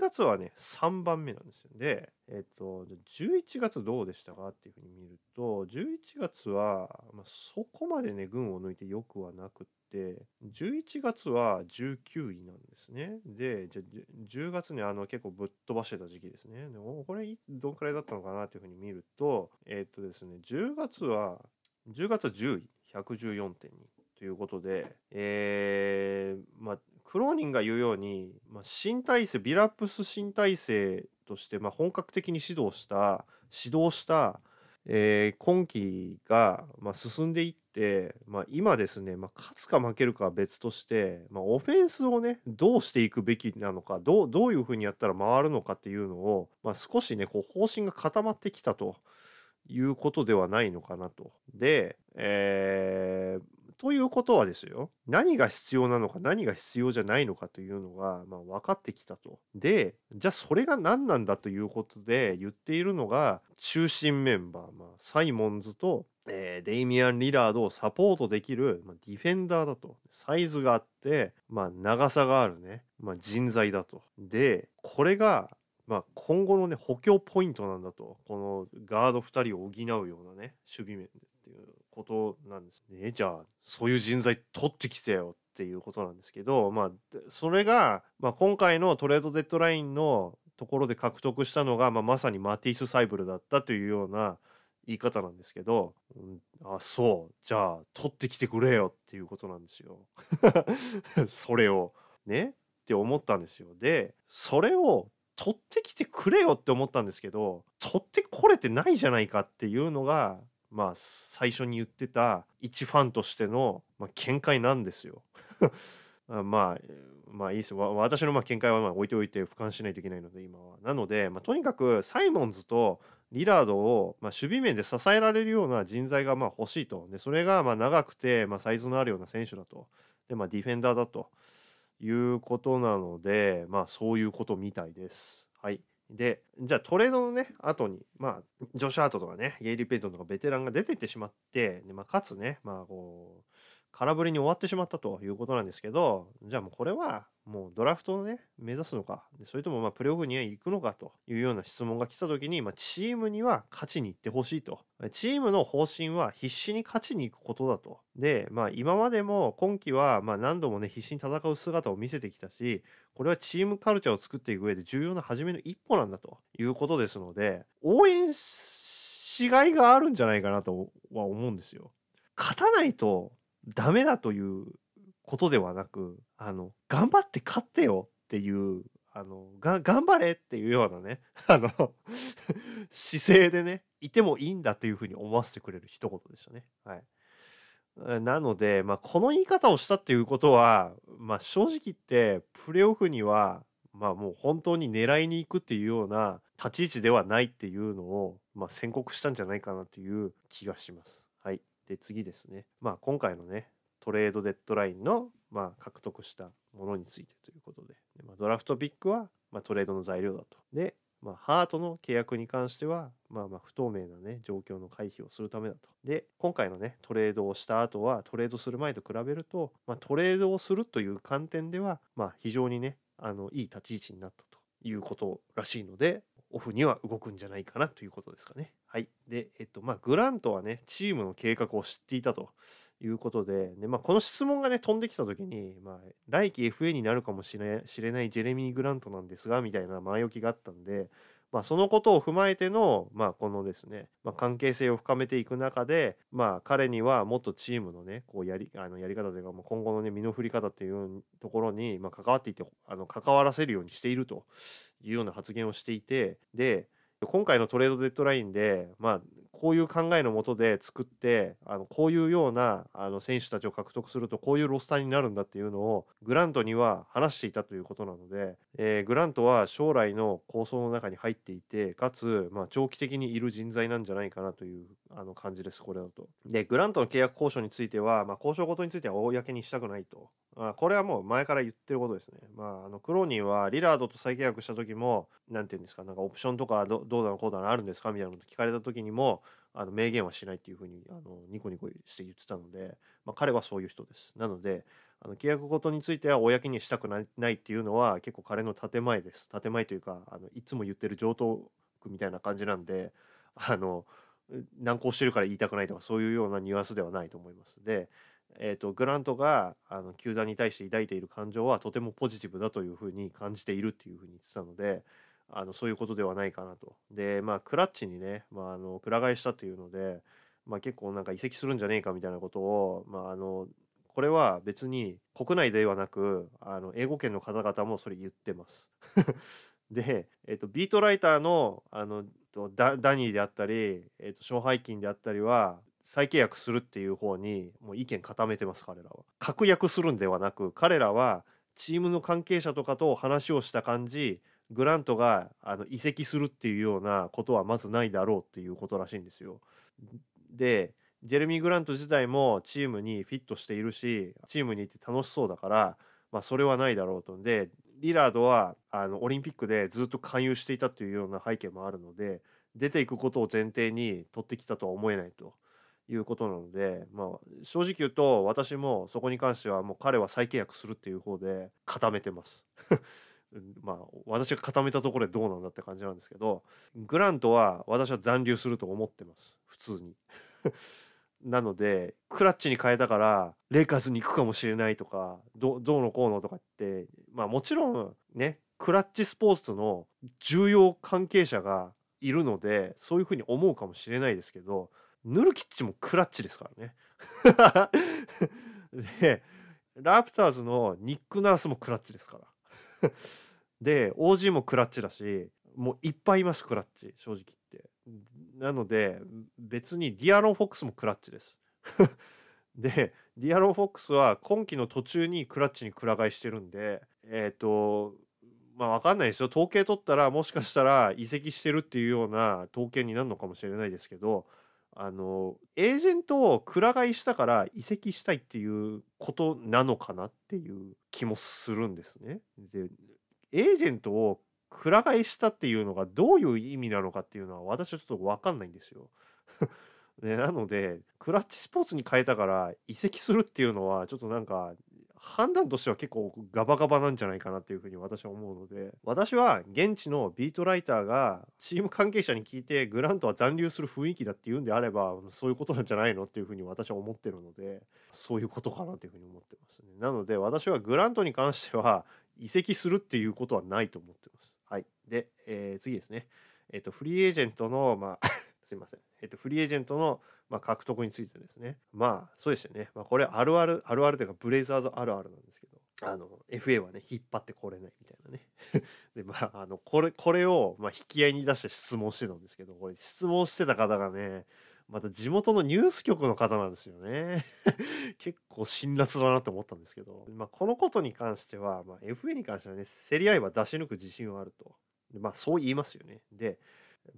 月はね3番目なんですよ。でえっ、とじゃ11月どうでしたかっていうふうに見ると11月は、まあ、そこまでね群を抜いてよくはなくって11月は19位なんですね。でじゃあ10月にあの結構ぶっ飛ばしてた時期ですね。でおこれどんくらいだったのかなっていうふうに見るとえっ、とですね10月は10月は10位。114.2ということで、えーまあ、クローニンが言うように、まあ、新体制ビラプス新体制として、まあ、本格的に指導した指導した、えー今期が、まあ、進んでいって、まあ、今ですね、まあ、勝つか負けるかは別として、まあ、オフェンスをねどうしていくべきなのかどうどういうふうにやったら回るのかっていうのを、まあ、少しねこう方針が固まってきたと。いうことではないのかなと。で、えーということはですよ何が必要なのか何が必要じゃないのかというのが、まあ、分かってきたと。でじゃあそれが何なんだということで言っているのが中心メンバー、まあ、サイモンズと、えーデイミアン・リラードをサポートできる、まあ、ディフェンダーだと。サイズがあって、まあ、長さがあるね、まあ、人材だと。でこれがまあ、今後のね補強ポイントなんだと。このガード2人を補うようなね守備面でっていうことなんです。ねじゃあそういう人材取ってきてよっていうことなんですけどまあそれが、まあ、今回のトレードデッドラインのところで獲得したのが、まあ、まさにマティス・サイブルだったというような言い方なんですけど、うん、あそう。じゃあ取ってきてくれよっていうことなんですよ。それを。ね？って思ったんですよ。でそれを取ってきてくれよって思ったんですけど取ってこれてないじゃないかっていうのがまあ最初に言ってた一ファンとしての、まあ、見解なんですよ。まあまあいいですわ私のまあ見解はまあ置いておいて俯瞰しないといけないので今は。なので、まあ、とにかくサイモンズとリラードを、まあ、守備面で支えられるような人材がまあ欲しいと。でそれがまあ長くて、まあ、サイズのあるような選手だと。で、まあ、ディフェンダーだと。いうことなのでまあそういうことみたいです。はい。でじゃあトレードのね後にまあジョシュ・アートとかねゲイリー・ペイトンとかベテランが出てってしまってで、まあ、かつねまあこう空振りに終わってしまったということなんですけどじゃあもうこれはもうドラフトをね目指すのかそれともまプレーオフには行くのかというような質問が来た時に、まあ、チームには勝ちに行ってほしいとチームの方針は必死に勝ちに行くことだとでまあ今までも今季はま何度もね必死に戦う姿を見せてきたしこれはチームカルチャーを作っていく上で重要な初めの一歩なんだということですので応援しがいがあるんじゃないかなとは思うんですよ。勝たないとダメだということではなくあの頑張って勝ってよっていうあのが頑張れっていうようなね あの姿勢でねいてもいいんだというふうに思わせてくれる一言でしたね。はいなので、まあ、この言い方をしたっていうことは、まあ、正直言ってプレーオフには、まあ、もう本当に狙いに行くっていうような立ち位置ではないっていうのを、まあ、宣告したんじゃないかなという気がします。で次ですね、まあ、今回のねトレードデッドラインの、まあ、獲得したものについてということでで、まあ、ドラフトピックは、まあ、トレードの材料だと。でまあ、ハートの契約に関しては、まあまあ不透明なね、状況の回避をするためだと。で、今回のね、トレードをした後は、トレードする前と比べると、まあ、トレードをするという観点では、まあ非常にね、あの、いい立ち位置になったということらしいので、オフには動くんじゃないかなということですかね。はい。で、えっと、まあ、グラントはね、チームの計画を知っていたということで、でまあ、この質問がね、飛んできた時に、まあ、来季 FA になるかもしれ知れないジェレミー・グラントなんですが、みたいな前置きがあったんで、まあ、そのことを踏まえての、まあ、このですね、まあ、関係性を深めていく中で、まあ、彼にはもっとチームのねこうやりあのやり方というか、まあ、今後のね身の振り方っていうところに、まあ、関わっていてあの関わらせるようにしているというような発言をしていてで今回のトレードデッドラインで、まあ、こういう考えのもとで作ってあのこういうようなあの選手たちを獲得するとこういうロスターになるんだっていうのをグラントには話していたということなので、えー、グラントは将来の構想の中に入っていてかつ、まあ、長期的にいる人材なんじゃないかなというあの感じですこれだと。でグラントの契約交渉については、まあ、交渉ごとについては公にしたくないと。あこれはもう前から言ってることですね。まあ、あのクローニーはリラードと再契約した時も何て言うんですかなんかオプションとかどどうだのこうだのあるんですかみたいなこと聞かれた時にもあの明言はしないっていうふうにあのニコニコして言ってたので、まあ、彼はそういう人です。なのであの契約ごとについては公にしたくないっていうのは結構彼の建前です。建前というかあのいつも言ってる上等句みたいな感じなんであの難航してるから言いたくないとかそういうようなニュアンスではないと思います。でえーと、グラントがあの球団に対して抱いている感情はとてもポジティブだというふうに感じているっていうふうに言ってたのであのそういうことではないかなと。でまあクラッチにね、まあ、あのくら替えしたっていうので、まあ、結構なんか移籍するんじゃねえかみたいなことを、まあ、あのこれは別に国内ではなくあの英語圏の方々もそれ言ってます。で、えーと、ビートライターのあのダダニーであったり、えーと、勝敗金であったりは再契約するっていう方にもう意見固めてます彼らは。確約するんではなく彼らはチームの関係者とかと話をした感じグラントがあの移籍するっていうようなことはまずないだろうっていうことらしいんですよ。でジェレミー・グラント自体もチームにフィットしているしチームにいて楽しそうだから、まあ、それはないだろうとん。でリラードはあのオリンピックでずっと勧誘していたというような背景もあるので出ていくことを前提に取ってきたとは思えないと。いうことなので、まあ、正直言うと私もそこに関してはもう彼は再契約するっていう方で固めてます。まあ私が固めたところでどうなんだって感じなんですけどグラントは私は残留すると思ってます普通に。なのでクラッチに変えたからレイカーズに行くかもしれないとかどどうのこうのとかってまあもちろんねクラッチスポーツの重要関係者がいるのでそういうふうに思うかもしれないですけどヌルキッチもクラッチですからね。でラプターズのニック・ナースもクラッチですから。で OG もクラッチだしもういっぱいいますクラッチ正直言って。なので別にディアロン・フォックスもクラッチです。でディアロン・フォックスは今季の途中にクラッチにくら替えしてるんでえっ、ー、とまあ分かんないですよ統計取ったらもしかしたら移籍してるっていうような統計になるのかもしれないですけどあのエージェントをくら替えしたから移籍したいっていうことなのかなっていう気もするんですね。でエージェントをくら替えしたっていうのがどういう意味なのかっていうのは私はちょっと分かんないんですよ。で なのでクラッチスポーツに変えたから移籍するっていうのはちょっとなんか判断としては結構ガバガバなんじゃないかなっていうふうに私は思うので私は現地のビートライターがチーム関係者に聞いてグラントは残留する雰囲気だっていうんであればそういうことなんじゃないのっていうふうに私は思ってるのでそういうことかなというふうに思ってますね。なので私はグラントに関しては移籍するっていうことはないと思ってます。はい。で、えー、次ですね。えっ、ー、とフリーエージェントのまあすいません。えっ、とフリーエージェントのまあ、獲得についてですね。まあそうですよね、まあ、これあるあるあるあるというかブレイザーズあるあるなんですけどあの FA はね引っ張ってこれないみたいなね。でまああのこれこれを、まあ、引き合いに出して質問してたんですけどこれ質問してた方がねまた地元のニュース局の方なんですよね。結構辛辣だなって思ったんですけど、まあ、このことに関しては、まあ、FA に関してはね競り合いは出し抜く自信はあると。まあそう言いますよね。で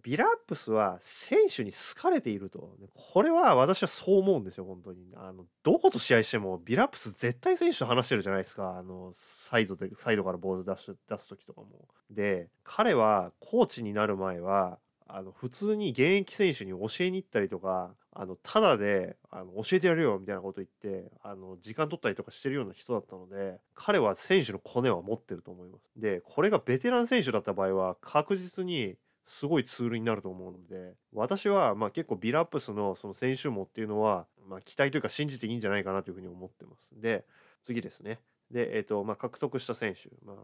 ビラップスは選手に好かれていると。これは私はそう思うんですよ、本当に。あの、どこと試合しても、ビラップス絶対選手と話してるじゃないですか。あの、サイドで、サイドからボール出す、出す時とかも。で、彼はコーチになる前は、あの、普通に現役選手に教えに行ったりとか、あの、ただで、あの、教えてやるよ、みたいなこと言って、あの、時間取ったりとかしてるような人だったので、彼は選手のコネは持ってると思います。で、これがベテラン選手だった場合は、確実に、すごいツールになると思うので私はまあ結構ビラップスのその選手網っていうのはまあ期待というか信じていいんじゃないかなというふうに思ってます。で次ですね。で、えっ、ー、とまあ、獲得した選手、まあ、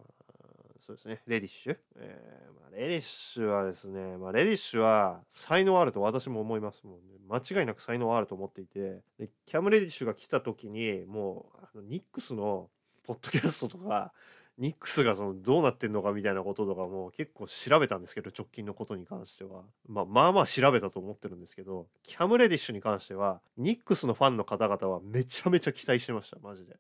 そうですね、レディッシュ。えーまあ、レディッシュはですね、まあ、レディッシュは才能あると私も思います。もう、ね、間違いなく才能あると思っていて、でキャム・レディッシュが来た時に、もうあのニックスのポッドキャストとか、ニックスがそのどうなってんのかみたいなこととかも結構調べたんですけど直近のことに関しては、まあ、まあまあ調べたと思ってるんですけどキャム・レディッシュに関してはニックスのファンの方々はめちゃめちゃ期待してましたマジで。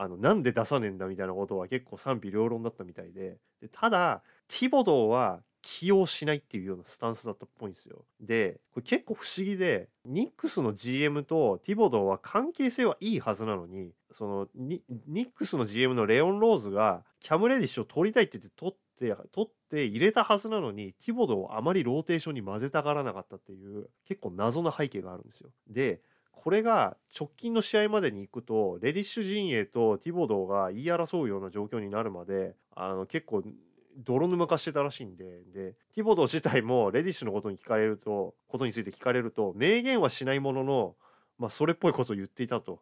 あのなんで出さねえんだみたいなことは結構賛否両論だったみたいででただティボドーは起用しないっていうようなスタンスだったっぽいんですよ。でこれ結構不思議でニックスの GM とティボドーは関係性はいいはずなのにそのニックスの GM のレオン・ローズがキャム・レディッシュを取りたいって言って取って取って入れたはずなのにティボドをあまりローテーションに混ぜたがらなかったっていう結構謎な背景があるんですよ。でこれが直近の試合までに行くとレディッシュ陣営とティボドーが言い争うような状況になるまであの結構泥沼化してたらしいんででティボド自体もレディッシュのことに聞かれるとことについて聞かれると明言はしないものの、まあ、それっぽいことを言っていたと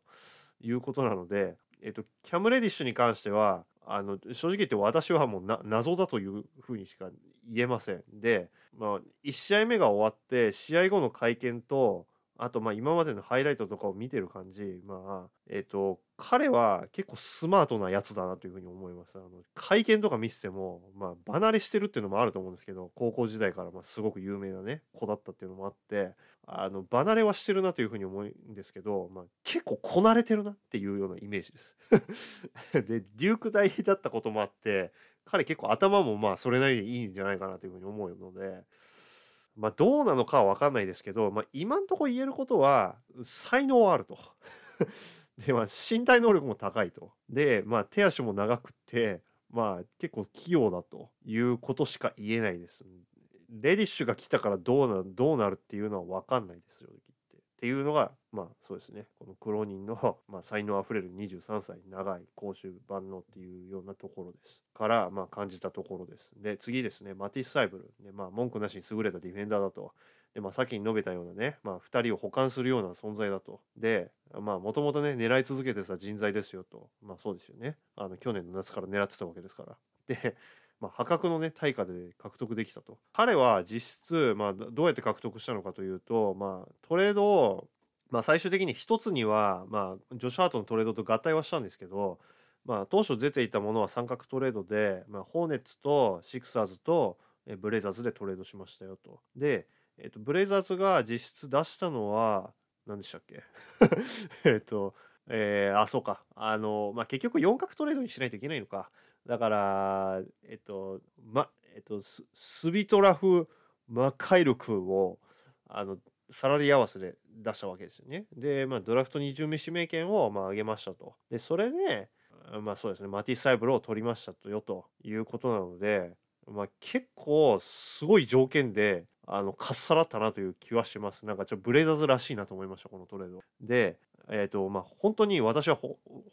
いうことなので、えっと、キャム・レディッシュに関してはあの正直言って私はもうな謎だというふうにしか言えません。で、まあ、1試合目が終わって試合後の会見とあとまあ今までのハイライトとかを見てる感じまあえっ、ー、と彼は結構スマートなやつだなというふうに思います。あの会見とか見ててもまあ離れしてるっていうのもあると思うんですけど高校時代からまあすごく有名なね子だったっていうのもあってあの離れはしてるなというふうに思うんですけど、まあ、結構こなれてるなっていうようなイメージです。でデューク大だったこともあって彼結構頭もまあそれなりにいいんじゃないかなというふうに思うのでまあ、どうなのかは分かんないですけど、まあ、今んとこ言えることは才能はあると。で、まあ、身体能力も高いと。で、まあ、手足も長くて、まあ、結構器用だということしか言えないです。レディッシュが来たからどうなどうなるっていうのは分かんないですよ。っていうのがまあそうですね。この苦労人の、まあ、才能あふれる23歳長い攻守万能っていうようなところですからまあ感じたところです。で次ですね。マティス・サイブル、ねまあ、文句なしに優れたディフェンダーだと。でまあ先に述べたようなね、まあ、2人を補完するような存在だと。でまあもともとね狙い続けてた人材ですよと。まあそうですよね。あの去年の夏から狙ってたわけですから。でまあ、破格のね対価で獲得できたと。彼は実質、まあ、どうやって獲得したのかというと、まあ、トレードを、まあ、最終的に一つには、まあ、ジョシュ・ハートのトレードと合体はしたんですけど、まあ、当初出ていたものは三角トレードで、まあ、ホーネッツとシクサーズとブレイザーズでトレードしましたよと。で、えっと、ブレイザーズが実質出したのは何でしたっけ？えっとえー、あそうか。あの、まあ、結局4角トレードにしないといけないのか。だからえっとまえっとスビトラフ・マカイルクをあのサラリー合わせで出したわけですよね。で、まあ、ドラフト2巡目指名権をまあ上げましたと。で、それで、まあそうですね、マティス・サイブルを取りましたとよということなので、まあ、結構すごい条件であのかっさらったなという気はします。なんかちょっとブレイザーズらしいなと思いました、このトレード。で、え、ー、とまあ本当に私は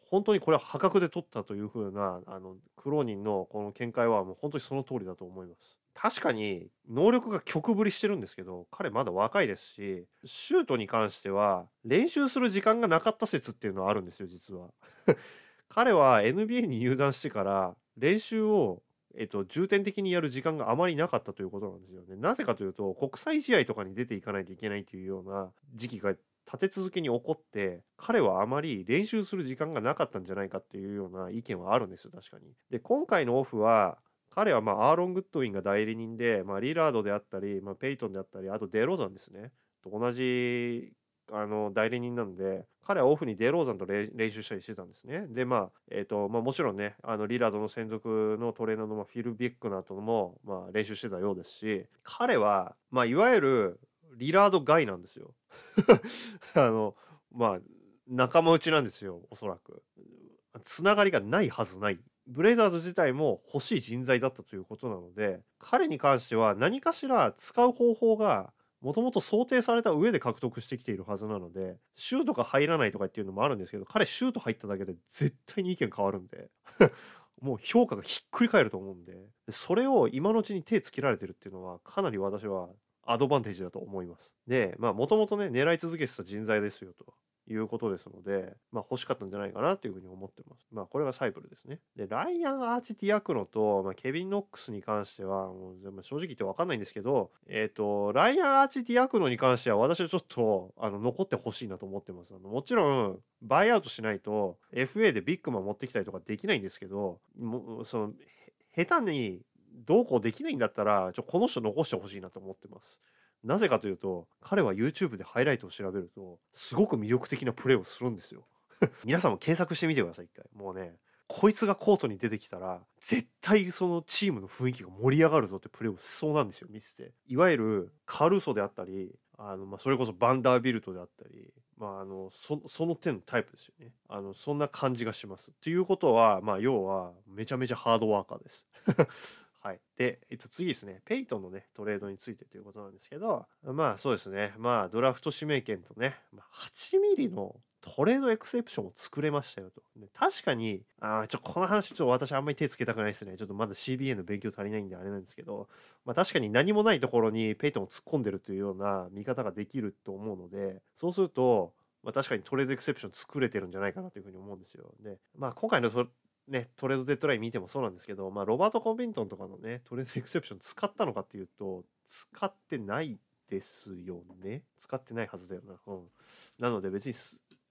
本当にこれは破格で取ったというふうなあのクローニンのこの見解はもう本当にその通りだと思います。確かに能力が極ぶりしてるんですけど彼まだ若いですしシュートに関しては練習する時間がなかった説っていうのはあるんですよ実は 彼は NBA に入団してから練習をえっと、重点的にやる時間があまりなかったということなんですよね。なぜかというと、国際試合とかに出ていかないといけないというような時期が立て続けに起こって、彼はあまり練習する時間がなかったんじゃないかっていうような意見はあるんですよ、確かに。で、今回のオフは、彼はまあアーロン・グッドウィンが代理人で、まあ、リラードであったり、まあ、ペイトンであったり、あとデローザンですね。と同じあの代理人なので彼はオフにデローザンと練習したりしてたんですね。でまあえ、ー、とまあもちろんねあのリラードの専属のトレーナーの、まあ、フィル・ビッグナーとも、まあ、練習してたようですし彼は、まあ、いわゆるリラード外なんですよ。あのまあ仲間内なんですよおそらく。つながりがないはずない。ブレイザーズ自体も欲しい人材だったということなので彼に関しては何かしら使う方法がもともと想定された上で獲得してきているはずなのでシュートが入らないとかっていうのもあるんですけど彼シュート入っただけで絶対に意見変わるんで もう評価がひっくり返ると思うんでそれを今のうちに手つけられてるっていうのはかなり私はアドバンテージだと思いますでまあもともとね狙い続けてた人材ですよということですので、まあ、欲しかったんじゃないかなというふうに思ってます。まあ、これがサイプルですね。で、ライアン・アーチティアクノと、まあ、ケビン・ノックスに関しては、もう正直言って分かんないんですけど、えっ、ー、と、ライアン・アーチティアクノに関しては、私はちょっと、あの、残ってほしいなと思ってます。あのもちろん、バイアウトしないと、FA でビッグマン持ってきたりとかできないんですけど、もうその、下手にどうこうできないんだったら、ちょこの人残してほしいなと思ってます。なぜかというと彼は YouTube でハイライトを調べるとすごく魅力的なプレーをするんですよ。皆さんも検索してみてください一回。もうねこいつがコートに出てきたら絶対そのチームの雰囲気が盛り上がるぞってプレーをしそうなんですよ見てて。いわゆるカルーソであったりあのまあそれこそバンダービルトであったりまあ、あのそその手のタイプですよね。あのそんな感じがします。ということはまあ要はめちゃめちゃハードワーカーです。はい。で、えっと、次ですね、ペイトンのね、トレードについてということなんですけど、まあそうですね、まあドラフト指名権とね、8ミリのトレードエクセプションを作れましたよと。で確かに、あちょこの話、ちょっと私あんまり手つけたくないですね。ちょっとまだ CBA の勉強足りないんであれなんですけど、まあ確かに何もないところにペイトンを突っ込んでるというような見方ができると思うので、そうすると、まあ、確かにトレードエクセプション作れてるんじゃないかなというふうに思うんですよ。で、まあ今回のね、トレードデッドライン見てもそうなんですけど、まあ、ロバート・コンビントンとかのね、トレードエクセプション使ったのかっていうと、使ってないですよね。使ってないはずだよな。うん。なので別に、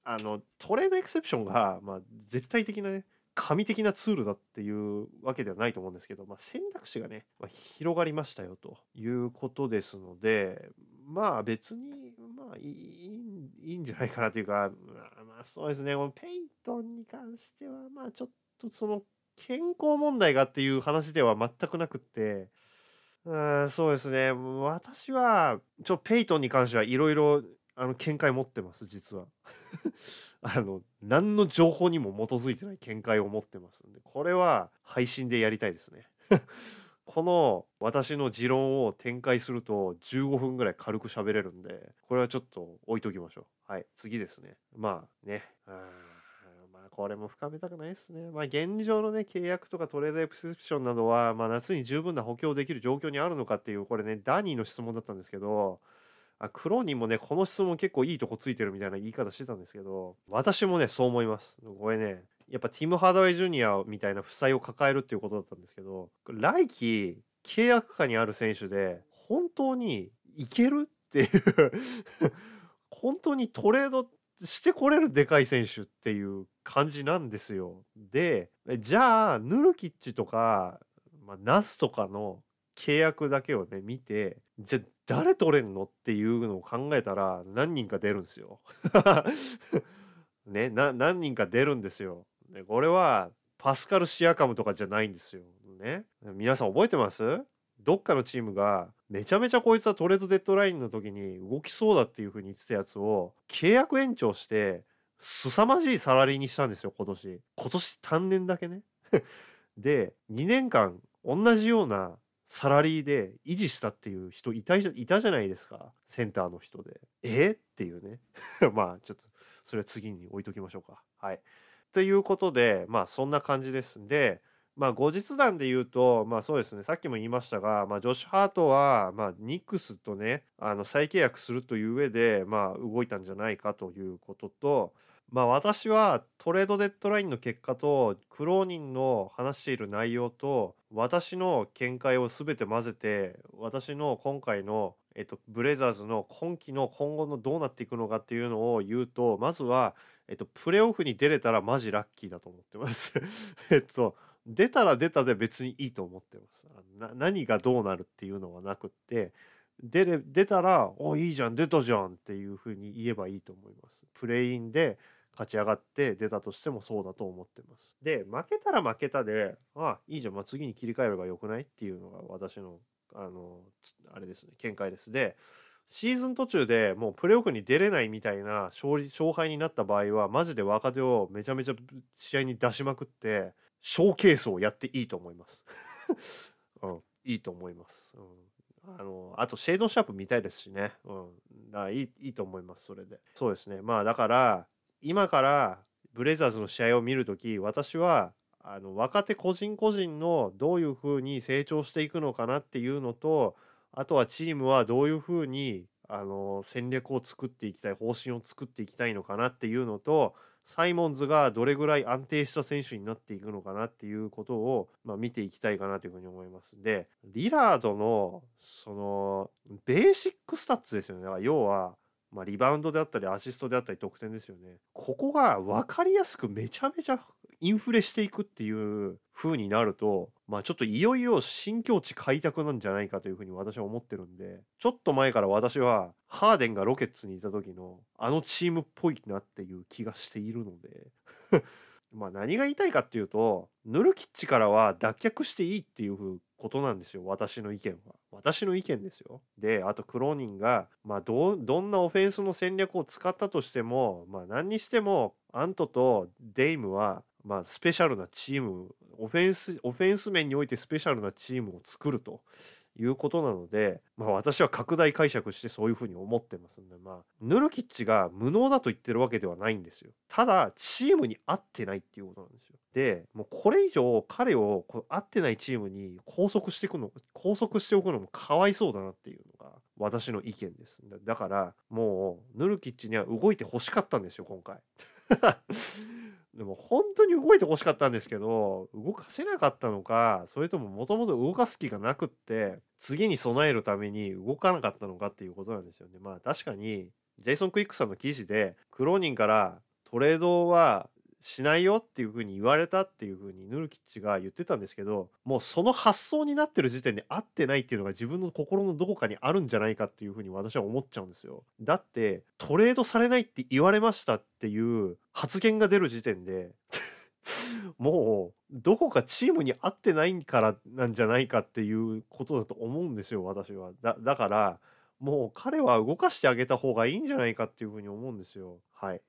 あの、トレードエクセプションが、まあ、絶対的なね、神的なツールだっていうわけではないと思うんですけど、まあ、選択肢がね、まあ、広がりましたよということですので、まあ別に、まあいいいいんじゃないかなというか、まあそうですね、このペイトンに関しては、まあちょっととその健康問題がっていう話では全くなくって、うんそうですね。私はちょペイトンに関してはいろいろあの見解持ってます実は。あの何の情報にも基づいてない見解を持ってますんでこれは配信でやりたいですね。この私の持論を展開すると15分ぐらい軽く喋れるんでこれはちょっと置いときましょう。はい次ですね。まあね。うん。これも深めたくないですね。まあ、現状のね、契約とかトレードエクセプションなどは、まあ、夏に十分な補強できる状況にあるのかっていう、これね、ダニーの質問だったんですけど、あクローニンもね、この質問結構いいとこついてるみたいな言い方してたんですけど、私もね、そう思います。これね、やっぱティム・ハードウェイ・ジュニアみたいな負債を抱えるっていうことだったんですけど来季契約下にある選手で本当にいけるっていう 本当にトレードしてこれるでかい選手っていう感じなんですよ。でじゃあヌルキッチとか、まあ、ナスとかの契約だけをね見てじゃあ誰取れんのっていうのを考えたら何人か出るんですよ。ね何人か出るんですよ。でこれはパスカル・シアカムとかじゃないんですよ。ね皆さん覚えてます？どっかのチームがめちゃめちゃこいつはトレードデッドラインの時に動きそうだっていう風に言ってたやつを契約延長して凄まじいサラリーにしたんですよ今年。今年単年だけね。で2年間同じようなサラリーで維持したっていう人いたいたじゃないですか。センターの人で。え？っていうね。まあちょっとそれは次に置いときましょうか。はい。ということでまあそんな感じです。んでまあ、後日談で言うと、まあそうですね、さっきも言いましたが、まあ、ジョシュ・ハートは、まあ、ニックスとね、あの再契約するという上で、まあ、動いたんじゃないかということと、まあ、私はトレードデッドラインの結果と、クローニンの話している内容と、私の見解を全て混ぜて、私の今回の、えっと、ブレザーズの今季の今後のどうなっていくのかっていうのを言うと、まずは、えっと、プレーオフに出れたらマジラッキーだと思ってます。えっと、出たら出たで別にいいと思ってます。な何がどうなるっていうのはなくって出れ出たら「おいいじゃん出たじゃん」っていうふうに言えばいいと思います。プレインで勝ち上がって出たとしてもそうだと思ってます。で負けたら負けたで「ああいいじゃん、まあ、次に切り替えればよくない?」っていうのが私のあのあれですね見解です。でシーズン途中でもうプレーオフに出れないみたいな勝利勝敗になった場合はマジで若手をめちゃめちゃ試合に出しまくってショーケースをやっていいと思います。うん、いいと思います。うん、あのあとシェードシャープ見たいですしね。うん、だいいいいと思いますそれで。そうですね。まあだから今からブレザーズの試合を見るとき私はあの若手個人個人のどういうふうに成長していくのかなっていうのとあとはチームはどういうふうにあの戦略を作っていきたい方針を作っていきたいのかなっていうのとサイモンズがどれぐらい安定した選手になっていくのかなっていうことを、まあ、見ていきたいかなというふうに思います。で、リラードのそのベーシックスタッツですよね。要は、まあ、リバウンドであったりアシストであったり得点ですよね。ここが分かりやすくめちゃめちゃインフレしていくっていう風になると、まあちょっといよいよ新境地開拓なんじゃないかというふうに私は思ってるんで、ちょっと前から私はハーデンがロケッツにいた時のあのチームっぽいなっていう気がしているのでまあ何が言いたいかっていうと、ヌルキッチからは脱却していいっていうことなんですよ、私の意見は。私の意見ですよ。で、あとクローニンが、まあど、どんなオフェンスの戦略を使ったとしても、まあ何にしても、アントとデイムはまあ、スペシャルなチームオフェンスオフェンス面においてスペシャルなチームを作るということなので、まあ、私は拡大解釈してそういうふうに思ってますんで、まあ、ヌルキッチが無能だと言ってるわけではないんですよ。ただチームに合ってないっていうことなんですよ。でもうこれ以上彼をこ合ってないチームに拘束していくの拘束しておくのもかわいそうだなっていうのが私の意見です。だからもうヌルキッチには動いてほしかったんですよ今回。でも本当に動いてほしかったんですけど動かせなかったのかそれとももともと動かす気がなくって次に備えるために動かなかったのかっていうことなんですよね。まあ確かにジェイソン・クイックさんの記事でクローニンからトレードはしないよっていうふうに言われたっていうふうにヌルキッチが言ってたんですけどもうその発想になってる時点で合ってないっていうのが自分の心のどこかにあるんじゃないかっていうふうに私は思っちゃうんですよ。だってトレードされないって言われましたっていう発言が出る時点で もうどこかチームに合ってないからなんじゃないかっていうことだと思うんですよ私は。だだからもう彼は動かしてあげた方がいいんじゃないかっていうふうに思うんですよ。はい。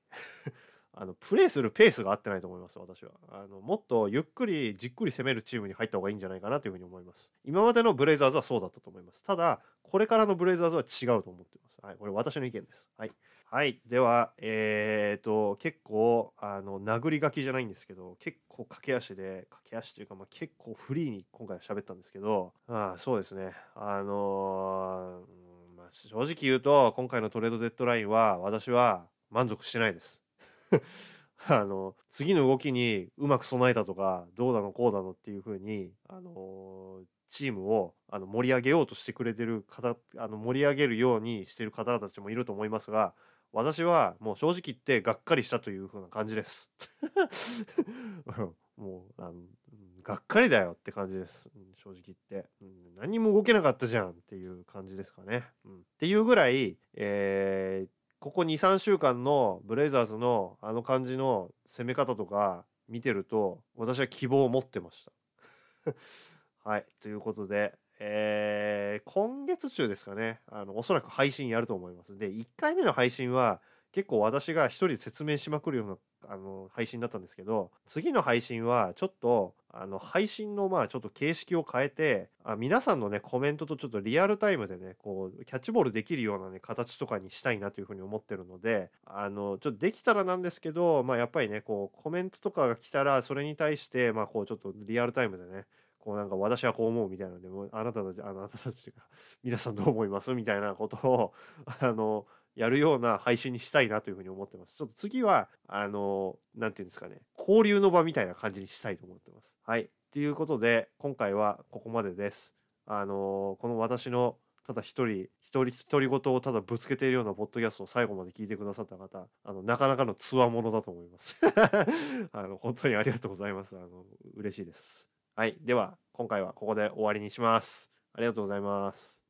あのプレーするペースが合ってないと思います私は。あのもっとゆっくりじっくり攻めるチームに入った方がいいんじゃないかなというふうに思います。今までのブレイザーズはそうだったと思います。ただこれからのブレイザーズは違うと思ってます。はいこれ私の意見です。はい。はいではえっ、と結構あの殴り書きじゃないんですけど結構駆け足で駆け足というか、まあ、結構フリーに今回は喋ったんですけどあそうですね。あのー、まあ、正直言うと今回のトレードデッドラインは私は満足してないです。あの次の動きにうまく備えたとかどうだのこうだのっていう風にあのチームをあの盛り上げようとしてくれてる方あの盛り上げるようにしてる方たちもいると思いますが私はもう正直言ってがっかりしたという風な感じです。もうあのがっかりだよって感じです、うん、正直言って、うん、何にも動けなかったじゃんっていう感じですかね、うん、っていうぐらい、えー、ここ23週間のブレイザーズのあの感じの攻め方とか見てると私は希望を持ってました。はいということでえー、今月中ですかね。あのおそらく配信やると思います。で1回目の配信は結構私が一人で説明しまくるようなあの配信だったんですけど次の配信はちょっとあの配信のまあちょっと形式を変えてあ皆さんのねコメントとちょっとリアルタイムでねこうキャッチボールできるようなね形とかにしたいなというふうに思ってるのであのちょっとできたらなんですけどまあやっぱりねこうコメントとかが来たらそれに対してまあこうちょっとリアルタイムでねこうなんか私はこう思うみたいなのでもあなたたちあなたたちが皆さんどう思います？みたいなことをあのやるような配信にしたいなというふうに思ってます。ちょっと次は、あの、なんていうんですかね、交流の場みたいな感じにしたいと思ってます。はい。ということで、今回はここまでです。あの、この私のただ一人、一人独り言をただぶつけているようなポッドキャストを最後まで聞いてくださった方、あの、なかなかのつわものだと思います。あの、本当にありがとうございます。あの、嬉しいです。はい。では、今回はここで終わりにします。ありがとうございます。